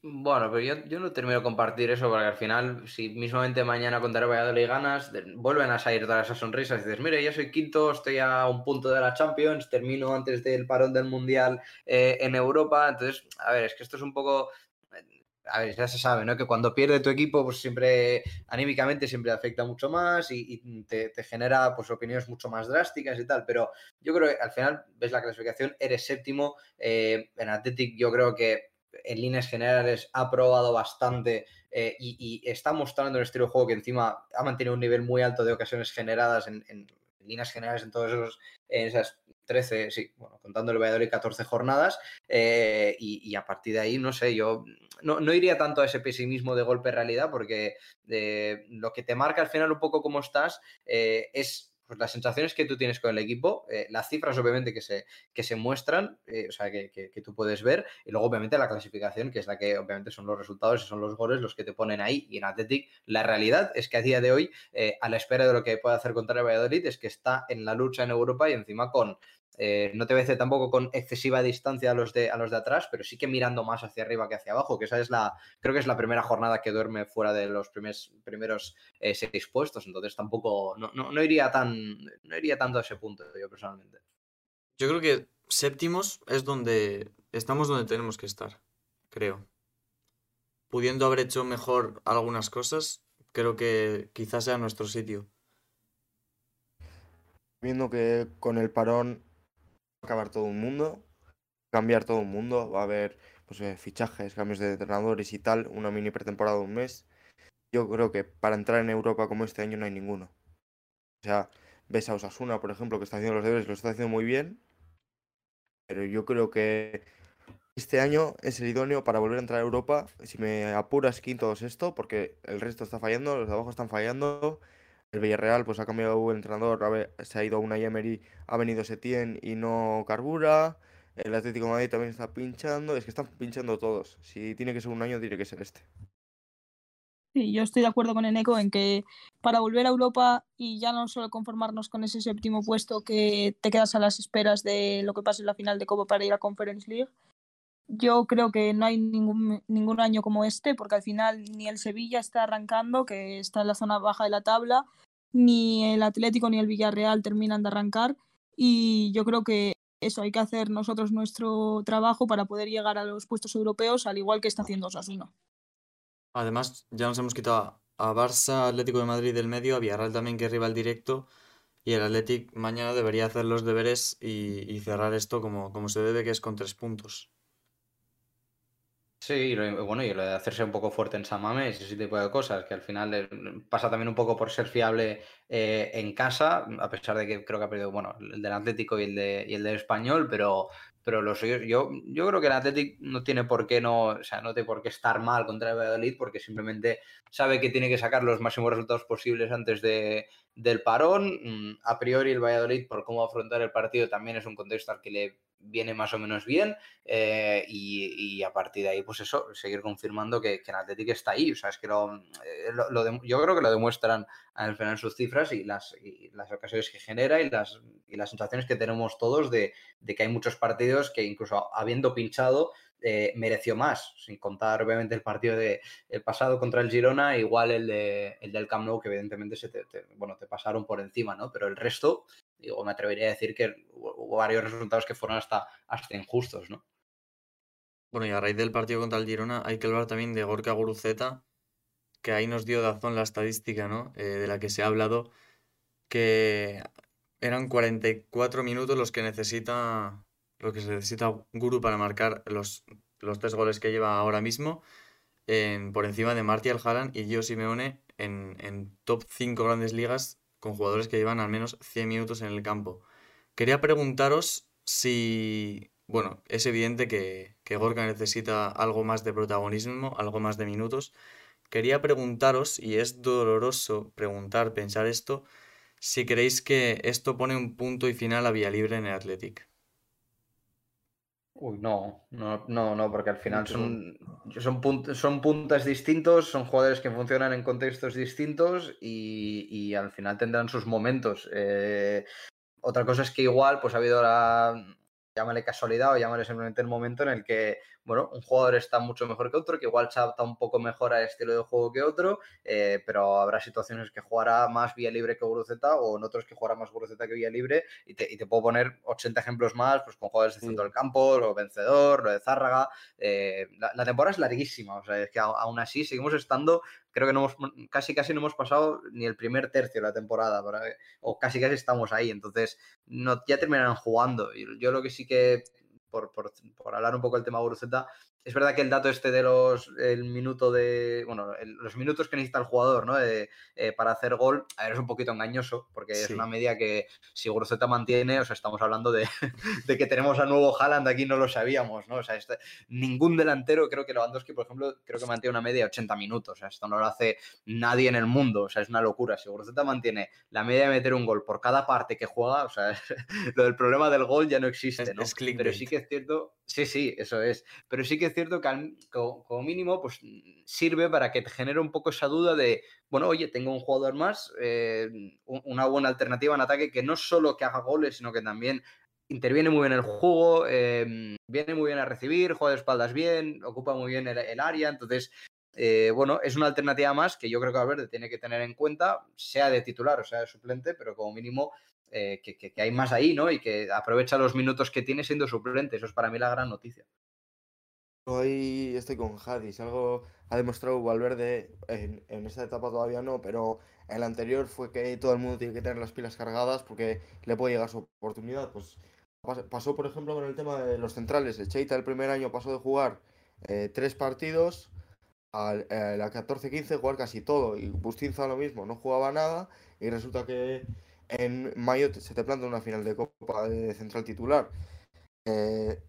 Speaker 2: Bueno, pero yo, yo, no termino de compartir eso porque al final, si mismamente mañana contra el Valladolid ganas, vuelven a salir todas esas sonrisas y dices, mire, yo soy quinto, estoy a un punto de la Champions, termino antes del parón del Mundial eh, en Europa. Entonces, a ver, es que esto es un poco... A ver, ya se sabe, ¿no? Que cuando pierde tu equipo, pues siempre, anímicamente, siempre afecta mucho más y, te, genera, pues, opiniones mucho más drásticas y tal. Pero yo creo que al final, ves la clasificación, eres séptimo. Eh, en Athletic yo creo que en líneas generales ha probado bastante eh, y, está mostrando un estilo de juego que encima ha mantenido un nivel muy alto de ocasiones generadas en, líneas generales en todos esos, esas 13, sí, bueno, contando el Valladolid 14 jornadas eh, y, y, a partir de ahí, no sé, yo no, no, iría tanto a ese pesimismo de golpe realidad porque eh, lo que te marca al final un poco cómo estás es pues las sensaciones que tú tienes con el equipo, eh, las cifras obviamente que se, que se muestran, eh, o sea, que, que, tú puedes ver, y luego obviamente la clasificación, que es la que obviamente son los resultados y son los goles los que te ponen ahí. Y en Athletic, la realidad es que a día de hoy, eh, a la espera de lo que puede hacer contra el Valladolid, es que está en la lucha en Europa y encima con eh, no te vence tampoco con excesiva distancia a los, de, a los de atrás, pero sí que mirando más hacia arriba que hacia abajo, que esa es la, creo que es la primera jornada que duerme fuera de los primes, primeros eh, seis puestos, entonces tampoco, no, no, no, iría tan, no iría tanto a ese punto yo personalmente.
Speaker 1: Yo creo que séptimos es donde estamos donde tenemos que estar, creo. Pudiendo haber hecho mejor algunas cosas, creo que quizás sea nuestro sitio.
Speaker 3: Viendo que con el parón acabar todo un mundo, cambiar todo un mundo, va a haber pues, eh, fichajes, cambios de entrenadores y tal, una mini pretemporada de un mes. Yo creo que para entrar en Europa como este año no hay ninguno. O sea, ves a Osasuna, por ejemplo, que está haciendo los deberes, lo está haciendo muy bien, pero yo creo que este año es el idóneo para volver a entrar a Europa. Si me apuras quinto o sexto, porque el resto está fallando, los de abajo están fallando. El Villarreal pues ha cambiado el entrenador, se ha ido una Emery, ha venido Setién y no carbura. El Atlético Madrid también está pinchando, es que están pinchando todos. Si tiene que ser un año, tiene que ser este.
Speaker 4: Sí, yo estoy de acuerdo con Eneco en que para volver a Europa y ya no solo conformarnos con ese séptimo puesto que te quedas a las esperas de lo que pase en la final de Copa para ir a Conference League, yo creo que no hay ningún, ningún año como este, porque al final ni el Sevilla está arrancando, que está en la zona baja de la tabla, ni el Atlético ni el Villarreal terminan de arrancar. Y yo creo que eso hay que hacer nosotros nuestro trabajo para poder llegar a los puestos europeos, al igual que está haciendo Osasuna.
Speaker 1: Además, ya nos hemos quitado a Barça, Atlético de Madrid del medio, a Villarreal también, que es rival directo. Y el Atlético mañana debería hacer los deberes y, cerrar esto como se debe, que es con tres puntos.
Speaker 2: Sí, bueno, y lo de hacerse un poco fuerte en San Mamés, ese tipo de cosas, que al final eh, pasa también un poco por ser fiable eh, en casa, a pesar de que creo que ha perdido, bueno, el del Atlético y el, de, el del Español, pero, pero los yo, yo creo que el Atlético no tiene por qué no, o sea, no tiene por qué estar mal contra el Valladolid, porque simplemente sabe que tiene que sacar los máximos resultados posibles antes de, del parón. Mm, a priori el Valladolid, por cómo afrontar el partido, también es un contexto al que le viene más o menos bien eh, y, a partir de ahí, pues eso, seguir confirmando que, que el Atlético está ahí. O sea, es que lo, eh, lo, yo creo que lo demuestran al final sus cifras y las, y las ocasiones que genera y las, y las sensaciones que tenemos todos de, de, que hay muchos partidos que incluso habiendo pinchado eh, mereció más, sin contar obviamente el partido de el pasado contra el Girona, igual el, de, el del Camp Nou, que evidentemente se te, bueno, te pasaron por encima, ¿no? Pero el resto, digo, me atrevería a decir que hubo varios resultados que fueron hasta, hasta injustos, ¿no?
Speaker 1: Bueno, y a raíz del partido contra el Girona hay que hablar también de Gorka Guruceta, que ahí nos dio Dazón la estadística, ¿no? Eh, de la que se ha hablado, que eran 44 minutos los que necesita lo que se necesita Guru para marcar los, los tres goles que lleva ahora mismo, por encima de Martial Haaland y Gio Simeone en, en top 5 grandes ligas con jugadores que llevan al menos 100 minutos en el campo. Quería preguntaros si, bueno, es evidente que, que Gorka necesita algo más de protagonismo, algo más de minutos. Quería preguntaros, y es doloroso preguntar, pensar esto, si creéis que esto pone un punto y final a Vía Libre en el Athletic.
Speaker 2: Uy, no, no, no, no, porque al final son, son, son puntas distintos, son jugadores que funcionan en contextos distintos y, y al final tendrán sus momentos. Eh, otra cosa es que igual, pues ha habido la, llámale casualidad o llámale simplemente el momento en el que, bueno, un jugador está mucho mejor que otro, que igual se adapta un poco mejor al estilo de juego que otro, eh, pero habrá situaciones que jugará más vía libre que Guruceta o en otros que jugará más Guruceta que vía libre y te, y te, puedo poner 80 ejemplos más, pues con jugadores de centro del campo, lo vencedor, lo de Zárraga. Eh, la, la, temporada es larguísima, o sea, es que aún así seguimos estando creo que no hemos, casi casi no hemos pasado ni el primer tercio de la temporada, o casi casi estamos ahí, entonces no, ya terminarán jugando. Y yo lo que sí que, por, por, por hablar un poco del tema Guruceta, es verdad que el dato este de los el minuto de bueno el, los minutos que necesita el jugador no de, eh, para hacer gol a ver, es un poquito engañoso porque sí. es una media que si Groseta mantiene o sea estamos hablando de, <laughs> de, que tenemos a nuevo Haaland aquí no lo sabíamos no o sea este, ningún delantero creo que Lewandowski por ejemplo creo que mantiene una media de 80 minutos o sea esto no lo hace nadie en el mundo o sea es una locura si Groseta mantiene la media de meter un gol por cada parte que juega o sea <laughs> lo del problema del gol ya no existe
Speaker 1: es,
Speaker 2: ¿no?
Speaker 1: Es
Speaker 2: pero sí que es cierto sí sí eso es pero sí que es cierto que como, mínimo pues sirve para que te genere un poco esa duda de, bueno, oye, tengo un jugador más, eh, una buena alternativa en ataque que no solo que haga goles, sino que también interviene muy bien el juego, eh, viene muy bien a recibir, juega de espaldas bien, ocupa muy bien el, área, entonces... Eh, bueno, es una alternativa más que yo creo que Valverde tiene que tener en cuenta, sea de titular o sea de suplente, pero como mínimo eh, que, que, hay más ahí, ¿no? Y que aprovecha los minutos que tiene siendo suplente. Eso es para mí la gran noticia.
Speaker 3: Hoy estoy con Hadis, algo ha demostrado Valverde en, esta etapa todavía no, pero en la anterior fue que todo el mundo tiene que tener las pilas cargadas porque le puede llegar su oportunidad. Pues pasó, por ejemplo, con el tema de los centrales. El Cheita el primer año pasó de jugar eh, tres partidos a eh, la 14-15 jugar casi todo y Bustinza lo mismo, no jugaba nada y resulta que en mayo se te planta una final de Copa de Central titular. Eh,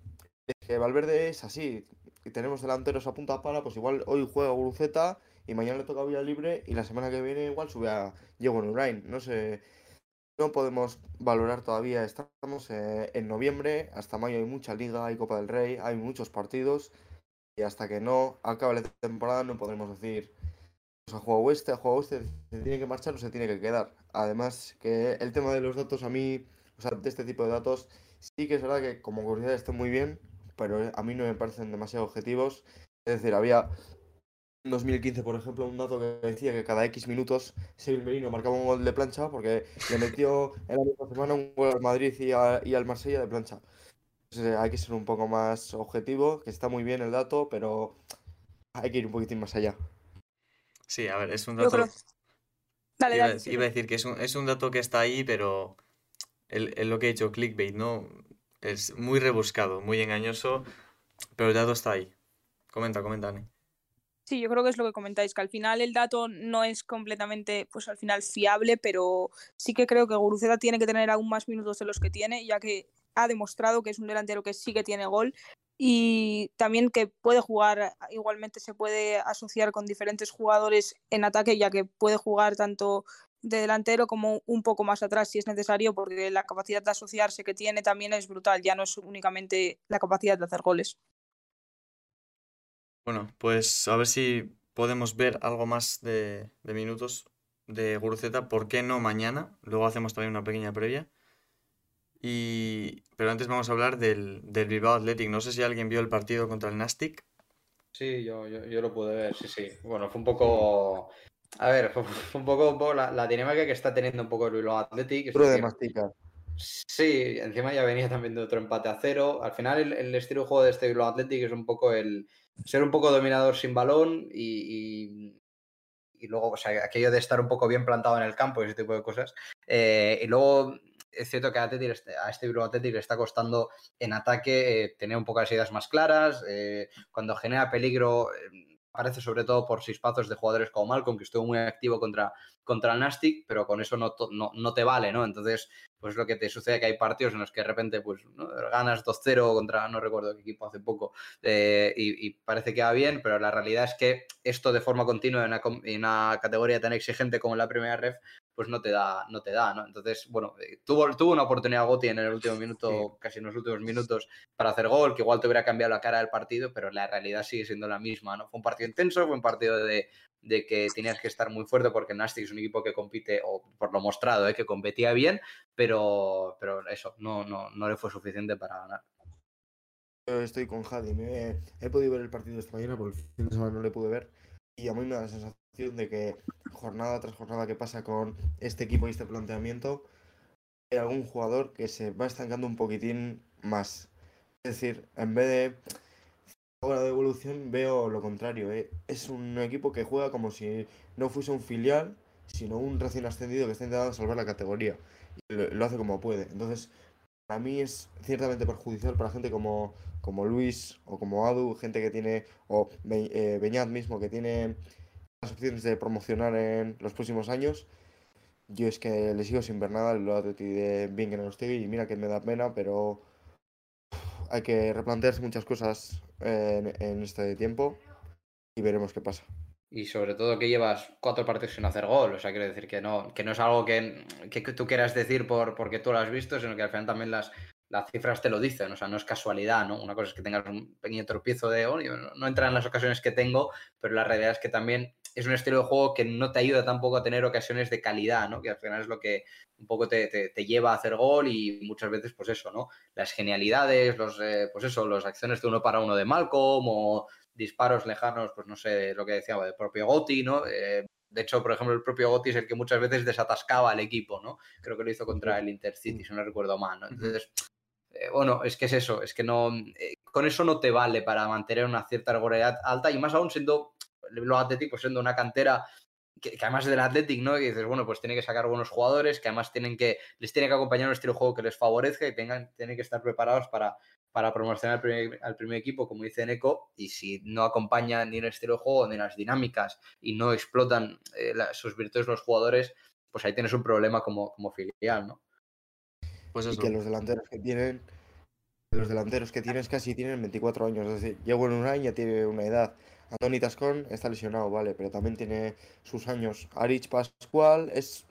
Speaker 3: que Valverde es así. Y tenemos delanteros a punta pala, pues igual hoy juega Guruceta y mañana le toca Villa Libre y la semana que viene igual sube a Diego Nurain. No sé, no podemos valorar todavía. Estamos eh, en noviembre, hasta mayo hay mucha liga, hay Copa del Rey, hay muchos partidos y hasta que no acabe la temporada no podremos decir pues, ha jugado este, ha jugado este, se tiene que marchar o se tiene que quedar. Además que el tema de los datos a mí, o sea, de este tipo de datos, sí que es verdad que como curiosidad está muy bien, pero a mí no me parecen demasiado objetivos. Es decir, había en 2015, por ejemplo, un dato que decía que cada X minutos Seville Merino marcaba un gol de plancha porque le metió en la misma semana un gol al Madrid y, y al Marsella de plancha. Entonces, hay que ser un poco más objetivo, que está muy bien el dato, pero hay que ir un poquitín más allá.
Speaker 1: Sí, a ver, es un dato.
Speaker 4: Creo... Dale,
Speaker 1: iba,
Speaker 4: dale, sí.
Speaker 1: iba, a decir que es un, es un, dato que está ahí, pero el, el, lo que he dicho, clickbait, ¿no? Es muy rebuscado, muy engañoso, pero el dato está ahí. Comenta, comenta, Ani.
Speaker 4: Sí, yo creo que es lo que comentáis, que al final el dato no es completamente, pues al final fiable, pero sí que creo que Guruceta tiene que tener aún más minutos de los que tiene, ya que ha demostrado que es un delantero que sí que tiene gol y también que puede jugar, igualmente se puede asociar con diferentes jugadores en ataque, ya que puede jugar tanto de delantero como un poco más atrás si es necesario, porque la capacidad de asociarse que tiene también es brutal, ya no es únicamente la capacidad de hacer goles.
Speaker 1: Bueno, pues a ver si podemos ver algo más de, de minutos de Guruceta, ¿por qué no mañana? Luego hacemos también una pequeña previa. Y... Pero antes vamos a hablar del, del Bilbao Athletic. No sé si alguien vio el partido contra el Nastic.
Speaker 2: Sí, yo, yo, yo, lo pude ver, sí, sí. Bueno, fue un poco. A ver, <laughs> un poco, un poco la, la, dinámica que está teniendo un poco el Bilbao Athletic.
Speaker 3: Puro de mastica.
Speaker 2: Sí, encima ya venía también de otro empate a cero. Al final, el, el estilo de juego de este Bilbao Athletic es un poco el ser un poco dominador sin balón y, y, y, luego, o sea, aquello de estar un poco bien plantado en el campo y ese tipo de cosas. Eh, y luego es cierto que a, Athletic, a este Bilbao Athletic le está costando en ataque eh, tener un poco las ideas más claras. Eh, cuando genera peligro, aparece sobre todo por chispazos de jugadores como Malcolm, que estuvo muy activo contra, contra el Nastic, pero con eso no, no, no, te vale, ¿no? Entonces, pues lo que te sucede que hay partidos en los que de repente pues ¿no? ganas 2-0 contra, no recuerdo qué equipo hace poco, eh, y, y, parece que va bien, pero la realidad es que esto de forma continua en una, en una categoría tan exigente como la primera ref, pues no te da, no te da, ¿no? Entonces, bueno, eh, tuvo, tuvo una oportunidad Goti en el último minuto, sí. casi en los últimos minutos, para hacer gol, que igual te hubiera cambiado la cara del partido, pero la realidad sigue siendo la misma, ¿no? Fue un partido intenso, fue un partido de, de que tenías que estar muy fuerte porque Nastic es un equipo que compite, o por lo mostrado, ¿eh? que competía bien, pero, pero eso, no, no, no le fue suficiente para ganar.
Speaker 3: Estoy con Jadi, me, he podido ver el partido esta mañana, porque el fin de semana no le pude ver, y a mí me da la sensación de que jornada tras jornada que pasa con este equipo y este planteamiento, hay algún jugador que se va estancando un poquitín más. Es decir, en vez de ahora de evolución veo lo contrario. ¿eh? Es un equipo que juega como si no fuese un filial, sino un recién ascendido que está intentando salvar la categoría. Y lo, lo hace como puede. Entonces, para mí es ciertamente perjudicial para gente como, como Luis o como Adu, gente que tiene, o Be eh, Beñat mismo, que tiene las opciones de promocionar en los próximos años. Yo es que le sigo sin ver nada, lo de bien que no estoy y mira que me da pena, pero hay que replantearse muchas cosas en, en, este tiempo y veremos qué pasa.
Speaker 2: Y sobre todo que llevas cuatro partidos sin hacer gol, o sea, quiero decir que no, que no es algo que, que tú quieras decir por, porque tú lo has visto, sino que al final también las, las cifras te lo dicen, o sea, no es casualidad, ¿no? Una cosa es que tengas un pequeño tropiezo de, oh, no entra en las ocasiones que tengo, pero la realidad es que también es un estilo de juego que no te ayuda tampoco a tener ocasiones de calidad, ¿no? Que al final es lo que un poco te, te, te lleva a hacer gol y muchas veces, pues eso, ¿no? Las genialidades, los, eh, pues eso, las acciones de uno para uno de Malcolm o disparos lejanos, pues no sé, lo que decía, del propio Gotti, ¿no? Eh, de hecho, por ejemplo, el propio Gotti es el que muchas veces desatascaba al equipo, ¿no? Creo que lo hizo contra el Intercity, si no recuerdo mal, ¿no? Entonces, eh, bueno, es que es eso, es que no, eh, con eso no te vale para mantener una cierta regularidad alta y más aún siendo lo Atlético, siendo una cantera que, que, además del Athletic, ¿no? Y dices, bueno, pues tiene que sacar buenos jugadores, que además tienen que, les tiene que acompañar un estilo de juego que les favorezca y tengan, tienen que estar preparados para, para promocionar al primer, al primer, equipo, como dice Neko, y si no acompañan ni el estilo de juego ni las dinámicas y no explotan eh, sus virtudes los jugadores, pues ahí tienes un problema como, como filial, ¿no?
Speaker 3: Pues eso. Y que los delanteros que tienen los delanteros que tienes casi tienen 24 años. Es decir, Diego Unai ya tiene una edad. Antoni Tascón está lesionado, vale, pero también tiene sus años. Arich Pascual es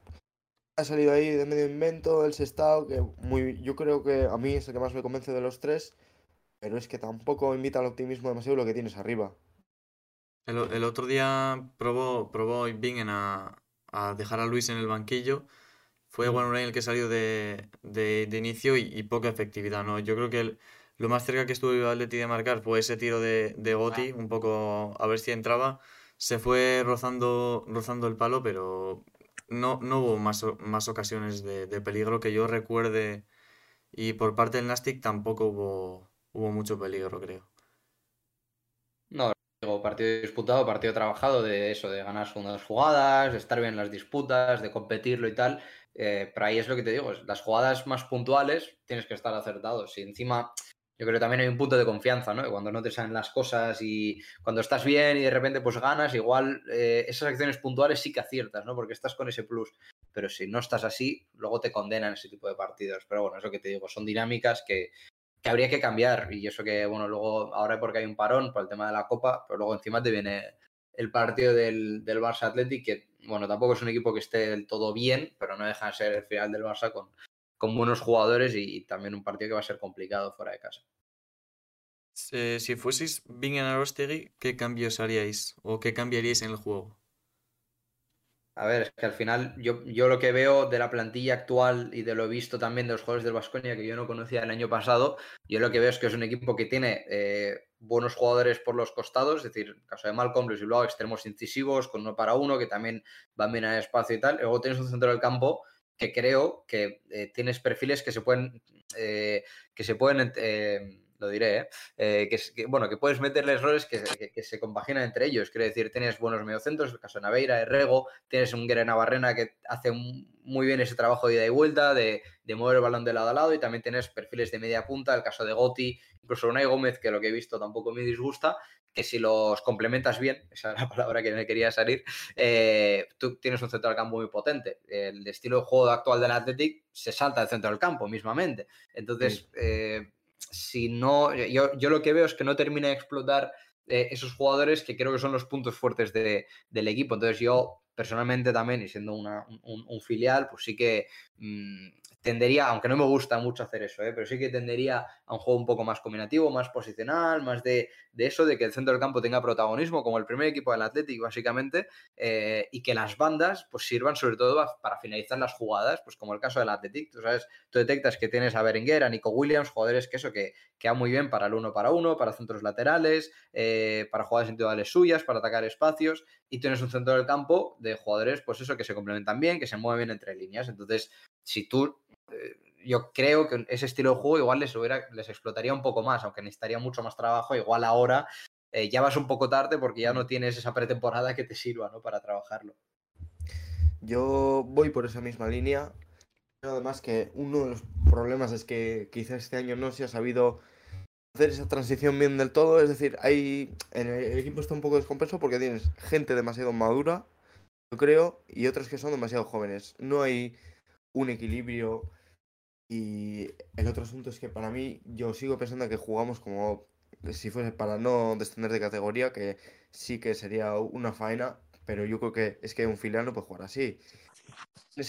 Speaker 3: ha salido ahí de medio invento, el Sestao, que muy, yo creo que a mí es el que más me convence de los tres, pero es que tampoco invita al optimismo demasiado lo que tienes arriba.
Speaker 1: El, el otro día probó, probó Bingen a, a dejar a Luis en el banquillo. Fue One el que salió de, de, de inicio y, y, poca efectividad, ¿no? Yo creo que el, lo más cerca que estuvo el Atleti de marcar fue ese tiro de, de Gotti, un poco a ver si entraba. Se fue rozando, rozando el palo, pero no, no hubo más, más ocasiones de, de, peligro que yo recuerde. Y por parte del Nastic tampoco hubo, hubo mucho peligro, creo.
Speaker 2: No, digo, partido disputado, partido trabajado de eso, de ganar segundas jugadas, de estar bien en las disputas, de competirlo y tal. Eh, pero ahí es lo que te digo, las jugadas más puntuales tienes que estar acertado. Si encima yo creo que también hay un punto de confianza, ¿no? Cuando no te salen las cosas y cuando estás bien y de repente pues ganas, igual eh, esas acciones puntuales sí que aciertas, ¿no? Porque estás con ese plus. Pero si no estás así, luego te condenan ese tipo de partidos. Pero bueno, eso que te digo, son dinámicas que, que habría que cambiar. Y eso que, bueno, luego, ahora porque hay un parón por el tema de la Copa, pero luego encima te viene el partido del, del Barça Athletic, bueno, tampoco es un equipo que esté del todo bien, pero no deja de ser el final del Barça con, con buenos jugadores y, y, también un partido que va a ser complicado fuera de casa.
Speaker 1: Eh, si fueseis Bingen Arostegui, ¿qué cambios haríais o qué cambiaríais en el juego?
Speaker 2: A ver, es que al final yo, yo lo que veo de la plantilla actual y de lo visto también de los jugadores del Vasconia que yo no conocía el año pasado, yo lo que veo es que es un equipo que tiene eh, buenos jugadores por los costados, es decir, caso de Malcolm, Luis Bilbao, extremos incisivos, con uno para uno, que también van bien a espacio y tal. Luego tienes un centro del campo que creo que eh, tienes perfiles que se pueden, eh, que se pueden eh, lo diré, ¿eh? Que, que, bueno, que puedes meterle errores que, que, que, se compaginan entre ellos. Quiero decir, tienes buenos mediocentros, el caso de Naveira, Rego, tienes un Guerrero Navarrena que hace muy bien ese trabajo de ida y vuelta, de, de, mover el balón de lado a lado, y también tienes perfiles de media punta, el caso de Gotti, incluso Unai Gómez, que lo que he visto tampoco me disgusta, que si los complementas bien, esa es la palabra que me quería salir, eh, tú tienes un centro del campo muy potente. El estilo de juego actual del Athletic se salta al centro del campo mismamente. Entonces, sí. eh, si no, yo, yo, lo que veo es que no termina de explotar eh, esos jugadores que creo que son los puntos fuertes de, del equipo. Entonces yo personalmente también, y siendo una, un, filial, pues sí que mmm, tendería, aunque no me gusta mucho hacer eso, ¿eh? pero sí que tendería a un juego un poco más combinativo, más posicional, más de, de, eso, de que el centro del campo tenga protagonismo, como el primer equipo del Atlético, básicamente, eh, y que las bandas pues sirvan sobre todo para finalizar las jugadas, pues como el caso del Atlético, tú sabes, tú detectas que tienes a Berenguer, a Nico Williams, jugadores que eso, que queda muy bien para el uno para uno, para centros laterales, eh, para jugadas individuales suyas, para atacar espacios, y tienes un centro del campo de jugadores, pues eso, que se complementan bien, que se mueven bien entre líneas, entonces, si tú eh, yo creo que ese estilo de juego igual les, hubiera, les explotaría un poco más, aunque necesitaría mucho más trabajo. Igual ahora eh, ya vas un poco tarde porque ya no tienes esa pretemporada que te sirva ¿no? para trabajarlo.
Speaker 3: Yo voy por esa misma línea. Además que uno de los problemas es que quizá este año no se ha sabido hacer esa transición bien del todo. Es decir, hay en el equipo está un poco descompenso porque tienes gente demasiado madura, yo creo, y otros que son demasiado jóvenes. No hay un equilibrio y el otro asunto es que para mí yo sigo pensando que jugamos como si fuese para no descender de categoría, que sí que sería una faena, pero yo creo que es que un filial no puede jugar así.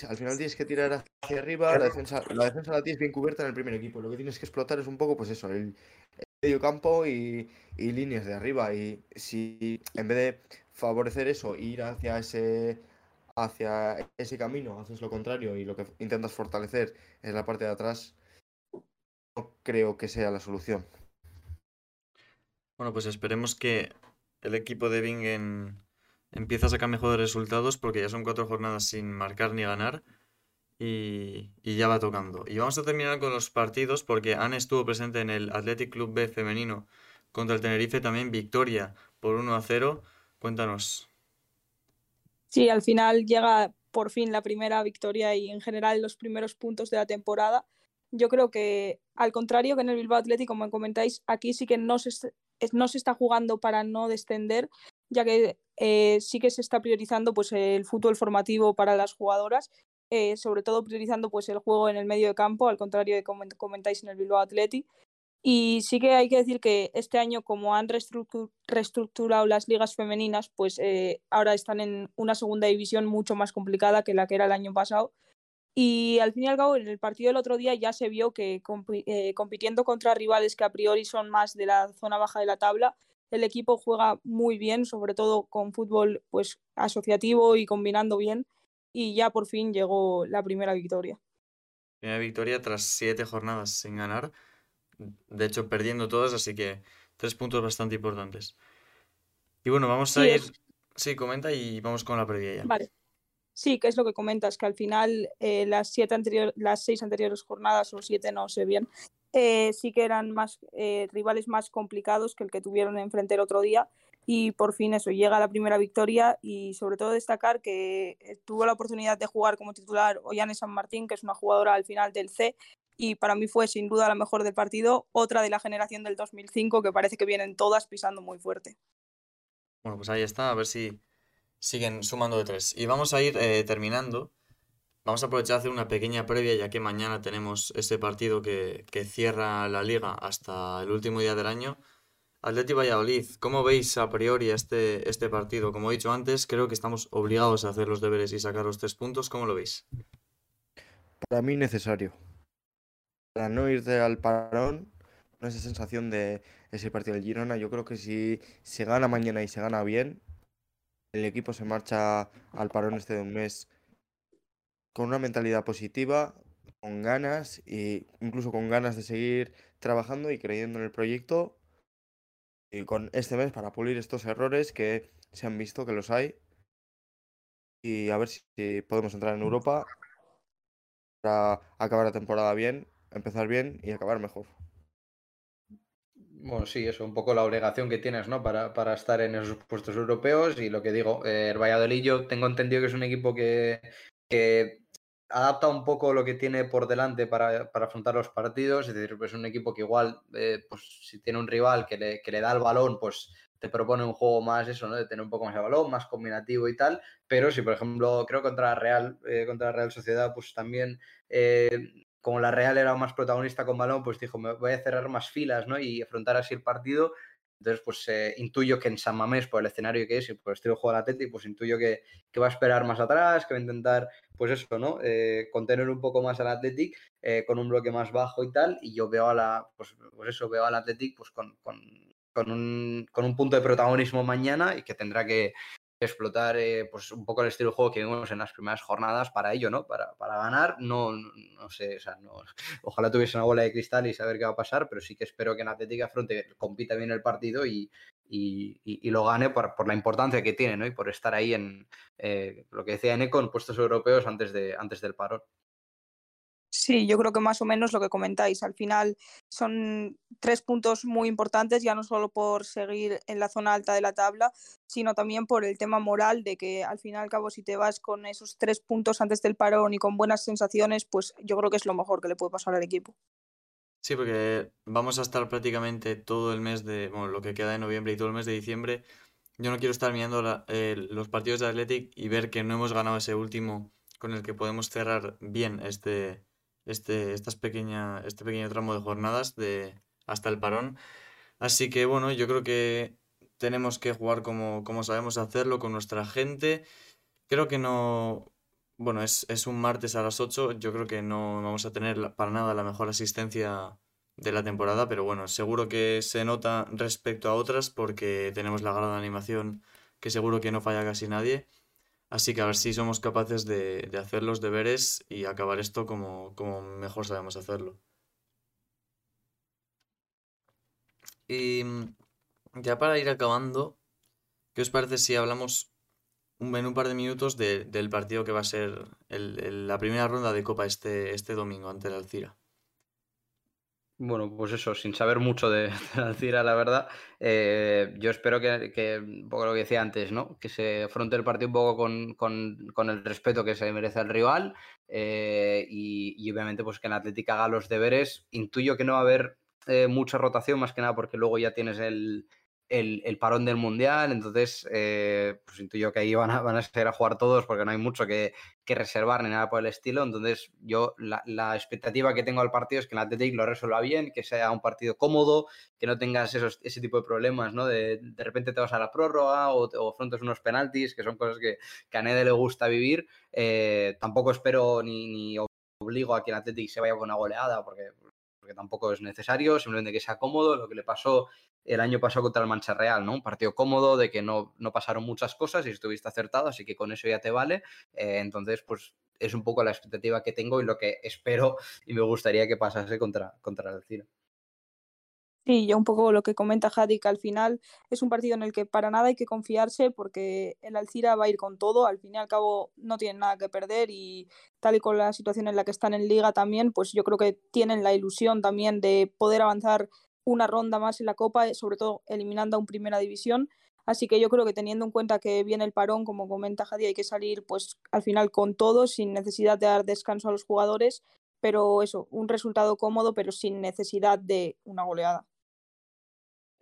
Speaker 3: Al final tienes que tirar hacia arriba, la defensa, la defensa la tienes bien cubierta en el primer equipo. Lo que tienes que explotar es un poco, pues eso, el, el medio campo y, y, líneas de arriba. Y si en vez de favorecer eso, ir hacia ese hacia ese camino, haces lo contrario y lo que intentas fortalecer es la parte de atrás, no creo que sea la solución.
Speaker 1: Bueno, pues esperemos que el equipo de Bingen empiece a sacar mejores resultados porque ya son cuatro jornadas sin marcar ni ganar y, y, ya va tocando. Y vamos a terminar con los partidos porque Anne estuvo presente en el Athletic Club B femenino contra el Tenerife también victoria por 1 a 0. Cuéntanos.
Speaker 4: Sí, al final llega por fin la primera victoria y en general los primeros puntos de la temporada. Yo creo que, al contrario que en el Bilbao Athletic, como comentáis, aquí sí que no se, no se está jugando para no descender, ya que eh, sí que se está priorizando pues, el fútbol formativo para las jugadoras, eh, sobre todo priorizando pues, el juego en el medio de campo, al contrario de como comentáis en el Bilbao Athletic. Y sí que hay que decir que este año, como han reestructurado las ligas femeninas, pues eh, ahora están en una segunda división mucho más complicada que la que era el año pasado. Y al fin y al cabo, en el partido del otro día ya se vio que eh, compitiendo contra rivales que a priori son más de la zona baja de la tabla, el equipo juega muy bien, sobre todo con fútbol pues asociativo y combinando bien. Y ya por fin llegó la primera victoria.
Speaker 1: Primera victoria tras siete jornadas sin ganar de hecho perdiendo todas, así que tres puntos bastante importantes. Y bueno, vamos a ir... Sí, comenta y vamos con la previa ya.
Speaker 4: Vale. Sí, que es lo que comentas, que al final eh, las, siete anterior, las seis anteriores jornadas, o siete, no sé bien, eh, sí que eran más eh, rivales más complicados que el que tuvieron enfrente el otro día. Y por fin eso, llega la primera victoria y sobre todo destacar que tuvo la oportunidad de jugar como titular Ollane San Martín, que es una jugadora al final del C y para mí fue sin duda la mejor del partido, otra de la generación del 2005 que parece que vienen todas pisando muy fuerte.
Speaker 1: Bueno, pues ahí está, a ver si siguen sumando de tres. Y vamos a ir eh, terminando. Vamos a aprovechar a hacer una pequeña previa ya que mañana tenemos ese partido que, cierra la liga hasta el último día del año. Atleti Valladolid, ¿cómo veis a priori este, este partido? Como he dicho antes, creo que estamos obligados a hacer los deberes y sacar los tres puntos. ¿Cómo lo veis?
Speaker 3: Para mí necesario para no irte al parón, con esa sensación de ese partido del Girona, yo creo que si se gana mañana y se gana bien, el equipo se marcha al parón este de un mes con una mentalidad positiva, con ganas e incluso con ganas de seguir trabajando y creyendo en el proyecto y con este mes para pulir estos errores que se han visto que los hay y a ver si podemos entrar en Europa para acabar la temporada bien empezar bien y acabar mejor.
Speaker 2: Bueno, sí, eso, un poco la obligación que tienes, ¿no? Para, para estar en esos puestos europeos y lo que digo, eh, el Valladolid yo tengo entendido que es un equipo que, que adapta un poco lo que tiene por delante para, para, afrontar los partidos, es decir, pues es un equipo que igual, eh, pues si tiene un rival que le, que le, da el balón, pues te propone un juego más eso, ¿no? De tener un poco más de balón, más combinativo y tal, pero si por ejemplo, creo contra Real, eh, contra la Real Sociedad, pues también como la Real era más protagonista con balón, pues dijo, me voy a cerrar más filas, ¿no? Y afrontar así el partido. Entonces, pues eh, intuyo que en San Mamés, por el escenario que es y por el estilo de juego del Atlético, pues intuyo que, va a esperar más atrás, que va a intentar, pues eso, ¿no? Eh, contener un poco más al Athletic eh, con un bloque más bajo y tal. Y yo veo a la, pues, pues eso, veo al Athletic pues con, con, con, un, con un punto de protagonismo mañana y que tendrá que, explotar eh, pues un poco el estilo de juego que vimos en las primeras jornadas para ello, ¿no? Para, para ganar, no, no, sé, o sea, no, <laughs> ojalá tuviese una bola de cristal y saber qué va a pasar, pero sí que espero que en Atlética Fronte compita bien el partido y, y, y, lo gane por, por, la importancia que tiene, ¿no? Y por estar ahí en eh, lo que decía Eneco, en puestos europeos antes, de, antes del parón.
Speaker 4: Sí, yo creo que más o menos lo que comentáis. Al final son tres puntos muy importantes, ya no solo por seguir en la zona alta de la tabla, sino también por el tema moral de que al fin y al cabo si te vas con esos tres puntos antes del parón y con buenas sensaciones, pues yo creo que es lo mejor que le puede pasar al equipo.
Speaker 1: Sí, porque vamos a estar prácticamente todo el mes de, bueno, lo que queda de noviembre y todo el mes de diciembre. Yo no quiero estar mirando eh, los partidos de Athletic y ver que no hemos ganado ese último con el que podemos cerrar bien este, este, estas pequeña, este pequeño tramo de jornadas de, hasta el parón. Así que bueno, yo creo que tenemos que jugar como, como sabemos hacerlo con nuestra gente. Creo que no, bueno, es, es, un martes a las 8, yo creo que no vamos a tener para nada la mejor asistencia de la temporada, pero bueno, seguro que se nota respecto a otras porque tenemos la gran animación que seguro que no falla casi nadie. Así que a ver si somos capaces de, hacer los deberes y acabar esto como, mejor sabemos hacerlo. Y mm, ya para ir acabando, ¿qué os parece si hablamos un, en un par de minutos del partido que va a ser la primera ronda de Copa este, este domingo ante el Alcira?
Speaker 2: Bueno, pues eso, sin saber mucho de, <laughs> la Alcira, la verdad, eh, yo espero que, un poco lo que decía antes, ¿no? Que se afronte el partido un poco con, el respeto que se merece al rival eh, y, obviamente pues que en Atlética haga los deberes. Intuyo que no va a haber eh, mucha rotación, más que nada porque luego ya tienes el, el, parón del Mundial, entonces eh, pues intuyo que ahí van a, van a ser a jugar todos porque no hay mucho que, reservar ni nada por el estilo, entonces yo la, expectativa que tengo al partido es que el Athletic lo resuelva bien, que sea un partido cómodo, que no tengas esos, ese tipo de problemas, ¿no? De, de repente te vas a la prórroga o, o afrontas unos penaltis, que son cosas que, que a Nede le gusta vivir, eh, tampoco espero ni, ni obligo a que el Athletic se vaya con una goleada porque porque tampoco es necesario, simplemente que sea cómodo, lo que le pasó el año pasado contra el Mancha Real, ¿no? Un partido cómodo, de que no, no pasaron muchas cosas y estuviste acertado, así que con eso ya te vale. Eh, entonces, pues es un poco la expectativa que tengo y lo que espero y me gustaría que pasase contra, contra el Ciro.
Speaker 4: Sí, yo un poco lo que comenta Jadi, que al final es un partido en el que para nada hay que confiarse porque el Alcira va a ir con todo, al fin y al cabo no tienen nada que perder y tal y con la situación en la que están en liga también, pues yo creo que tienen la ilusión también de poder avanzar una ronda más en la Copa, sobre todo eliminando a un Primera División. Así que yo creo que teniendo en cuenta que viene el parón, como comenta Jadi, hay que salir pues al final con todo, sin necesidad de dar descanso a los jugadores, pero eso, un resultado cómodo, pero sin necesidad de una goleada.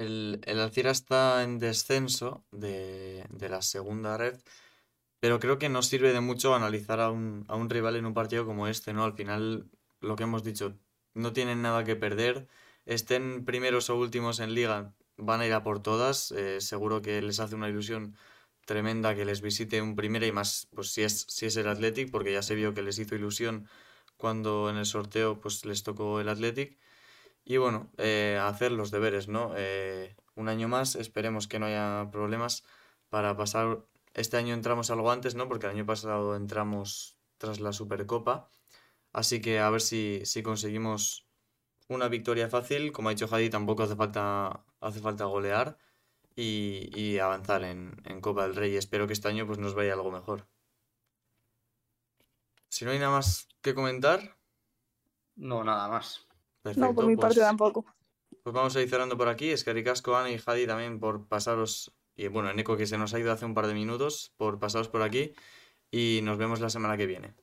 Speaker 1: El, el Alcira está en descenso de, la segunda red, pero creo que no sirve de mucho analizar a un, a un rival en un partido como este, ¿no? Al final, lo que hemos dicho, no tienen nada que perder, estén primeros o últimos en liga, van a ir a por todas, eh, seguro que les hace una ilusión tremenda que les visite un primera y más, pues si es, si es el Athletic, porque ya se vio que les hizo ilusión cuando en el sorteo pues les tocó el Athletic. Y bueno, eh, hacer los deberes, ¿no? Eh, un año más, esperemos que no haya problemas para pasar. Este año entramos algo antes, ¿no? Porque el año pasado entramos tras la Supercopa. Así que a ver si, si conseguimos una victoria fácil. Como ha dicho Jadi, tampoco hace falta, hace falta golear y, y avanzar en, en, Copa del Rey. Espero que este año pues, nos vaya algo mejor. Si no hay nada más que comentar.
Speaker 2: No, nada más
Speaker 4: no, por mi parte pues tampoco.
Speaker 1: Pues vamos a ir cerrando por aquí. Es que Ana y Jadi también por pasaros. Y bueno, Nico que se nos ha ido hace un par de minutos por pasaros por aquí. Y nos vemos la semana que viene.